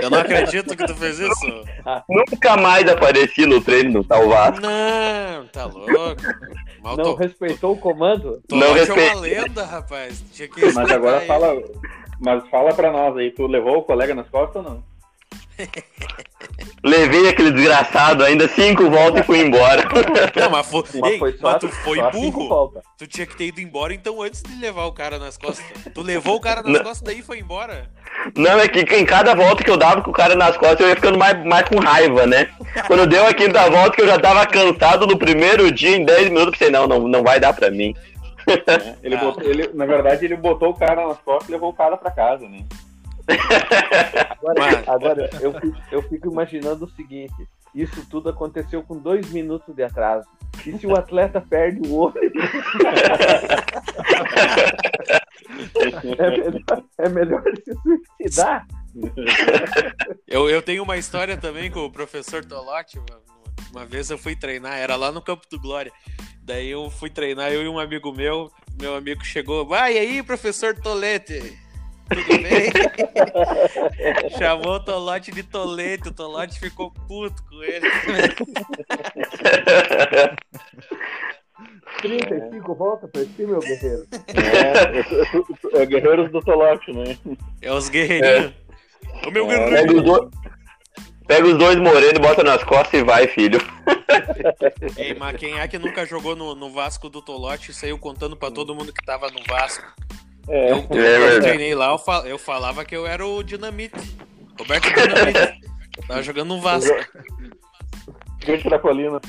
Eu não acredito que tu fez isso. Nunca mais apareci no treino do tal Vasco. Não, tá louco. Mal Não tô... respeitou o comando? tô não é respeito. uma lenda, rapaz. Tinha que Mas agora ele. fala. Mas fala pra nós aí, tu levou o colega nas costas ou não? Levei aquele desgraçado ainda cinco voltas e fui embora. Não, mas, foi... Mas Ei, foi só, mas tu foi burro. Tu tinha que ter ido embora então antes de levar o cara nas costas. Tu levou o cara nas Não. costas daí e foi embora. Não, é que em cada volta que eu dava com o cara nas costas, eu ia ficando mais, mais com raiva, né? Quando deu a quinta volta, que eu já tava cansado no primeiro dia, em 10 minutos, eu pensei, não, não, não vai dar pra mim. Né? Ele Ah. botou, ele, na verdade, ele botou o cara nas costas e levou o cara pra casa, né? Agora, Mas- agora eu, fico, eu fico imaginando o seguinte: isso tudo aconteceu com dois minutos de atraso. E se o atleta perde o olho, é melhor, é melhor se suicidar. Eu, eu tenho uma história também com o professor Tolotti. Uma, uma vez eu fui treinar, era lá no Campo do Glória. Daí eu fui treinar, eu e um amigo meu. Meu amigo chegou, vai aí, professor Tolete. Tudo bem? Chamou o Tolote de Tolete, o Tolote ficou puto com ele. 35 voltas pra ti, meu guerreiro. É, eu- eu- é Guerreiros do Tolote, né? É os guerreirinhos. O meu É, guerreiro. Os, dois, pega os dois morenos, bota nas costas e vai, filho. Ei, mas quem é que nunca jogou no, no Vasco do Tolote e saiu contando pra todo mundo que tava no Vasco? É, Eu, É eu treinei lá, eu, fal- eu falava que eu era o Dinamite. Roberto Dinamite. Tava jogando no Vasco. gente da colina.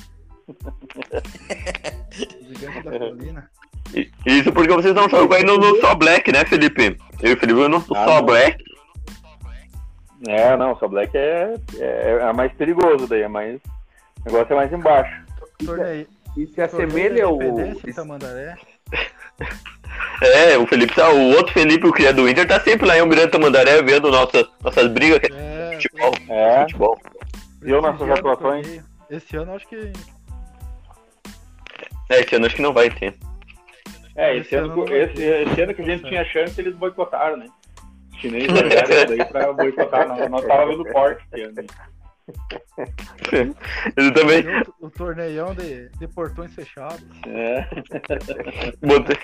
Gigante da colina. Isso porque vocês não jogam ainda no Só Black, né, Felipe? Eu e o Felipe no Ah, Só não. Black. É, não, só Black é, é, é mais perigoso daí, é mais. O negócio é mais embaixo. Torneio. E se assemelha ao. Tamandaré. É, o Felipe tá. O outro Felipe, o que é do Inter, tá sempre lá em Almirante Tamandaré vendo nossas, nossas brigas que é É, futebol. É, futebol. Viu nossas prestigiando o atuações? Esse ano acho que É, esse ano acho que não vai ter. é esse, Esse ano, ano esse, esse ano que a gente tinha chance, eles boicotaram, né? Largaram isso daí pra boicotar, nós, nós tava vendo forte esse ano. Eu também o, o torneião de, de portões fechados. É. botei.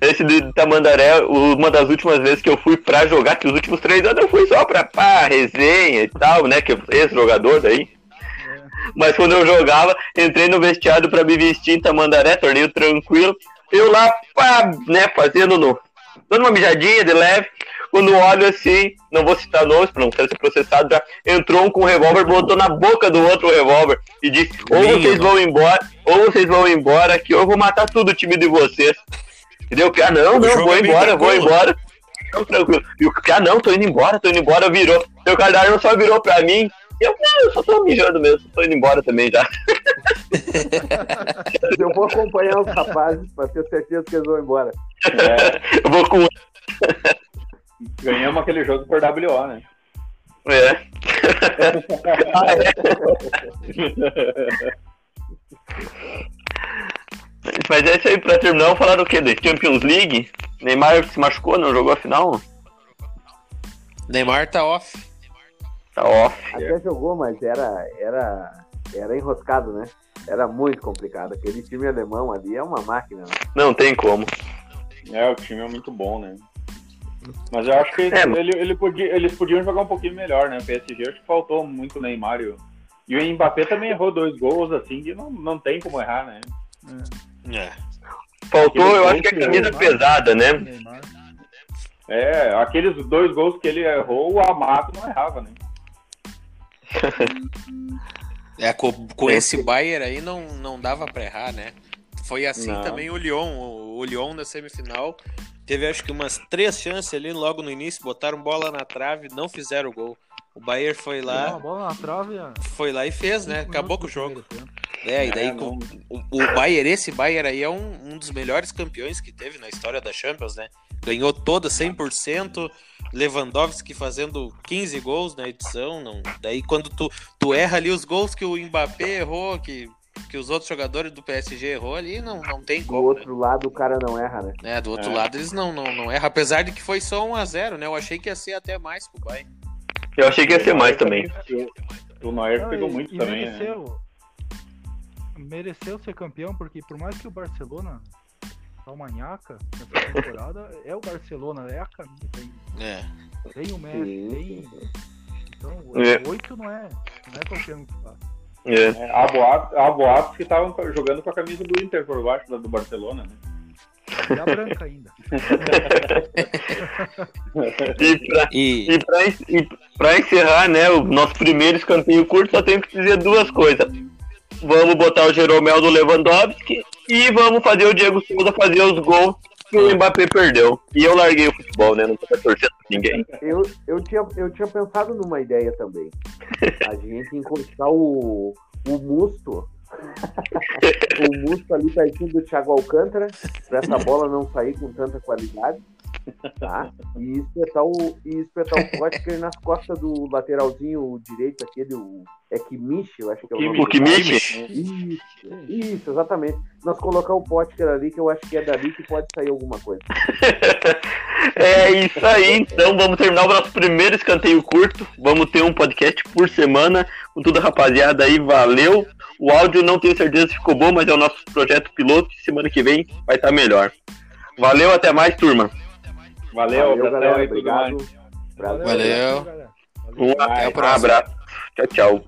Esse de Tamandaré, uma das últimas vezes que eu fui pra jogar, que os últimos três anos eu fui só pra pá, resenha e tal, né? Que eu- esse jogador daí. É, Mas quando eu jogava, entrei no vestiário pra me vestir em Tamandaré, torneio tranquilo. Eu lá, pá, né, fazendo no. dando uma mijadinha de leve. Quando olho assim, não vou citar nomes pra não quero ser processado, já entrou um com um revólver, botou na boca do outro revólver e disse: ou Minha vocês vão embora, ou vocês vão embora, que eu vou matar tudo o time de vocês. Entendeu? Que, ah, não, O não, vou embora, vou embora. Não, tranquilo. E o que, ah, não, tô indo embora, tô indo embora, virou. Seu calendário só virou pra mim. E eu, não, eu só tô mijando mesmo, tô indo embora também já. Eu vou acompanhar os rapazes pra ter certeza que eles vão embora. É, Eu vou com. Ganhamos aquele jogo por WO, né? É. Ah, é. Mas é isso aí, pra terminar, vamos falar do quê? Da Champions League? Neymar se machucou, não jogou a final? Neymar tá off. Tá off. Até jogou, mas era, era, era enroscado, né? Era muito complicado. Aquele time alemão ali é uma máquina. Né? Não tem como. É, o time é muito bom, né? Mas eu acho que É, ele, ele podia, eles podiam jogar um pouquinho melhor, né? O PSG acho que faltou muito o Neymar e o, e o Mbappé também errou dois gols, assim, que não, não tem como errar, né? É, É. Faltou, eu acho que a camisa pesada, né? Neymar. É, aqueles dois gols que ele errou, o Amato não errava, né? É, com, com esse Bayern aí não, não dava pra errar, né? Foi assim Não. também o Lyon. O, o Lyon na semifinal teve acho que umas três chances ali logo no início, botaram bola na trave, não fizeram o gol. O Bayern foi lá, bola na trave. é foi lá e fez, né? Acabou com o jogo. É, e daí É, com, não- o, o Bayern, esse Bayern aí é um, um dos melhores campeões que teve na história da Champions, né? Ganhou toda 100%, Lewandowski fazendo 15 gols na edição, não. Daí quando tu, tu erra ali os gols que o Mbappé errou, que, que os outros jogadores do PSG errou ali, não, não tem Do como, né? outro lado o cara não erra, né? É, do outro É. lado eles não, não, não erram, apesar de que foi só 1 a 0 né? Eu achei que ia ser até mais pro Bayern. Eu achei que ia ser mais também. O Neuer Não, pegou e- muito e também, né? mereceu, mereceu ser campeão, porque por mais que o Barcelona tá uma nhaca nessa temporada, é o Barcelona, é a camisa. Tem, É. tem o Messi, tem. Então, É. oito não é, não é qualquer um que faz. É. É, Há boatos, há boatos que estavam jogando com a camisa do Inter por baixo da do Barcelona, né? E a branca ainda. E pra, E, e, encerrar, né, o nosso primeiro escanteio curto, só tenho que dizer duas coisas. Vamos botar o Jeromel do Lewandowski e vamos fazer o Diego Souza fazer os gols que o Mbappé perdeu. E eu larguei o futebol, né? Não tô torcer pra ninguém. Eu, eu, tinha, eu tinha pensado numa ideia também. A gente encostar o, o Musto. o Musto ali pertinho do Thiago Alcântara, pra essa bola não sair com tanta qualidade. Tá? E espetar o, e espetar o Potker nas costas do lateralzinho direito, aquele, o, é Kimmich, eu acho que é o nome O do? Isso, isso, exatamente. Nós colocar o Potker ali, que eu acho que é dali que pode sair alguma coisa. É isso aí, então vamos terminar o nosso primeiro escanteio curto. Vamos ter um podcast por semana com toda a rapaziada aí, valeu. O áudio não tenho certeza se ficou bom, mas é o nosso projeto piloto. Semana que vem vai estar melhor. Valeu, até mais, turma. Valeu, Valeu galera. Aí, obrigado. Valeu. Valeu. Valeu. Um, até Tchau, tchau.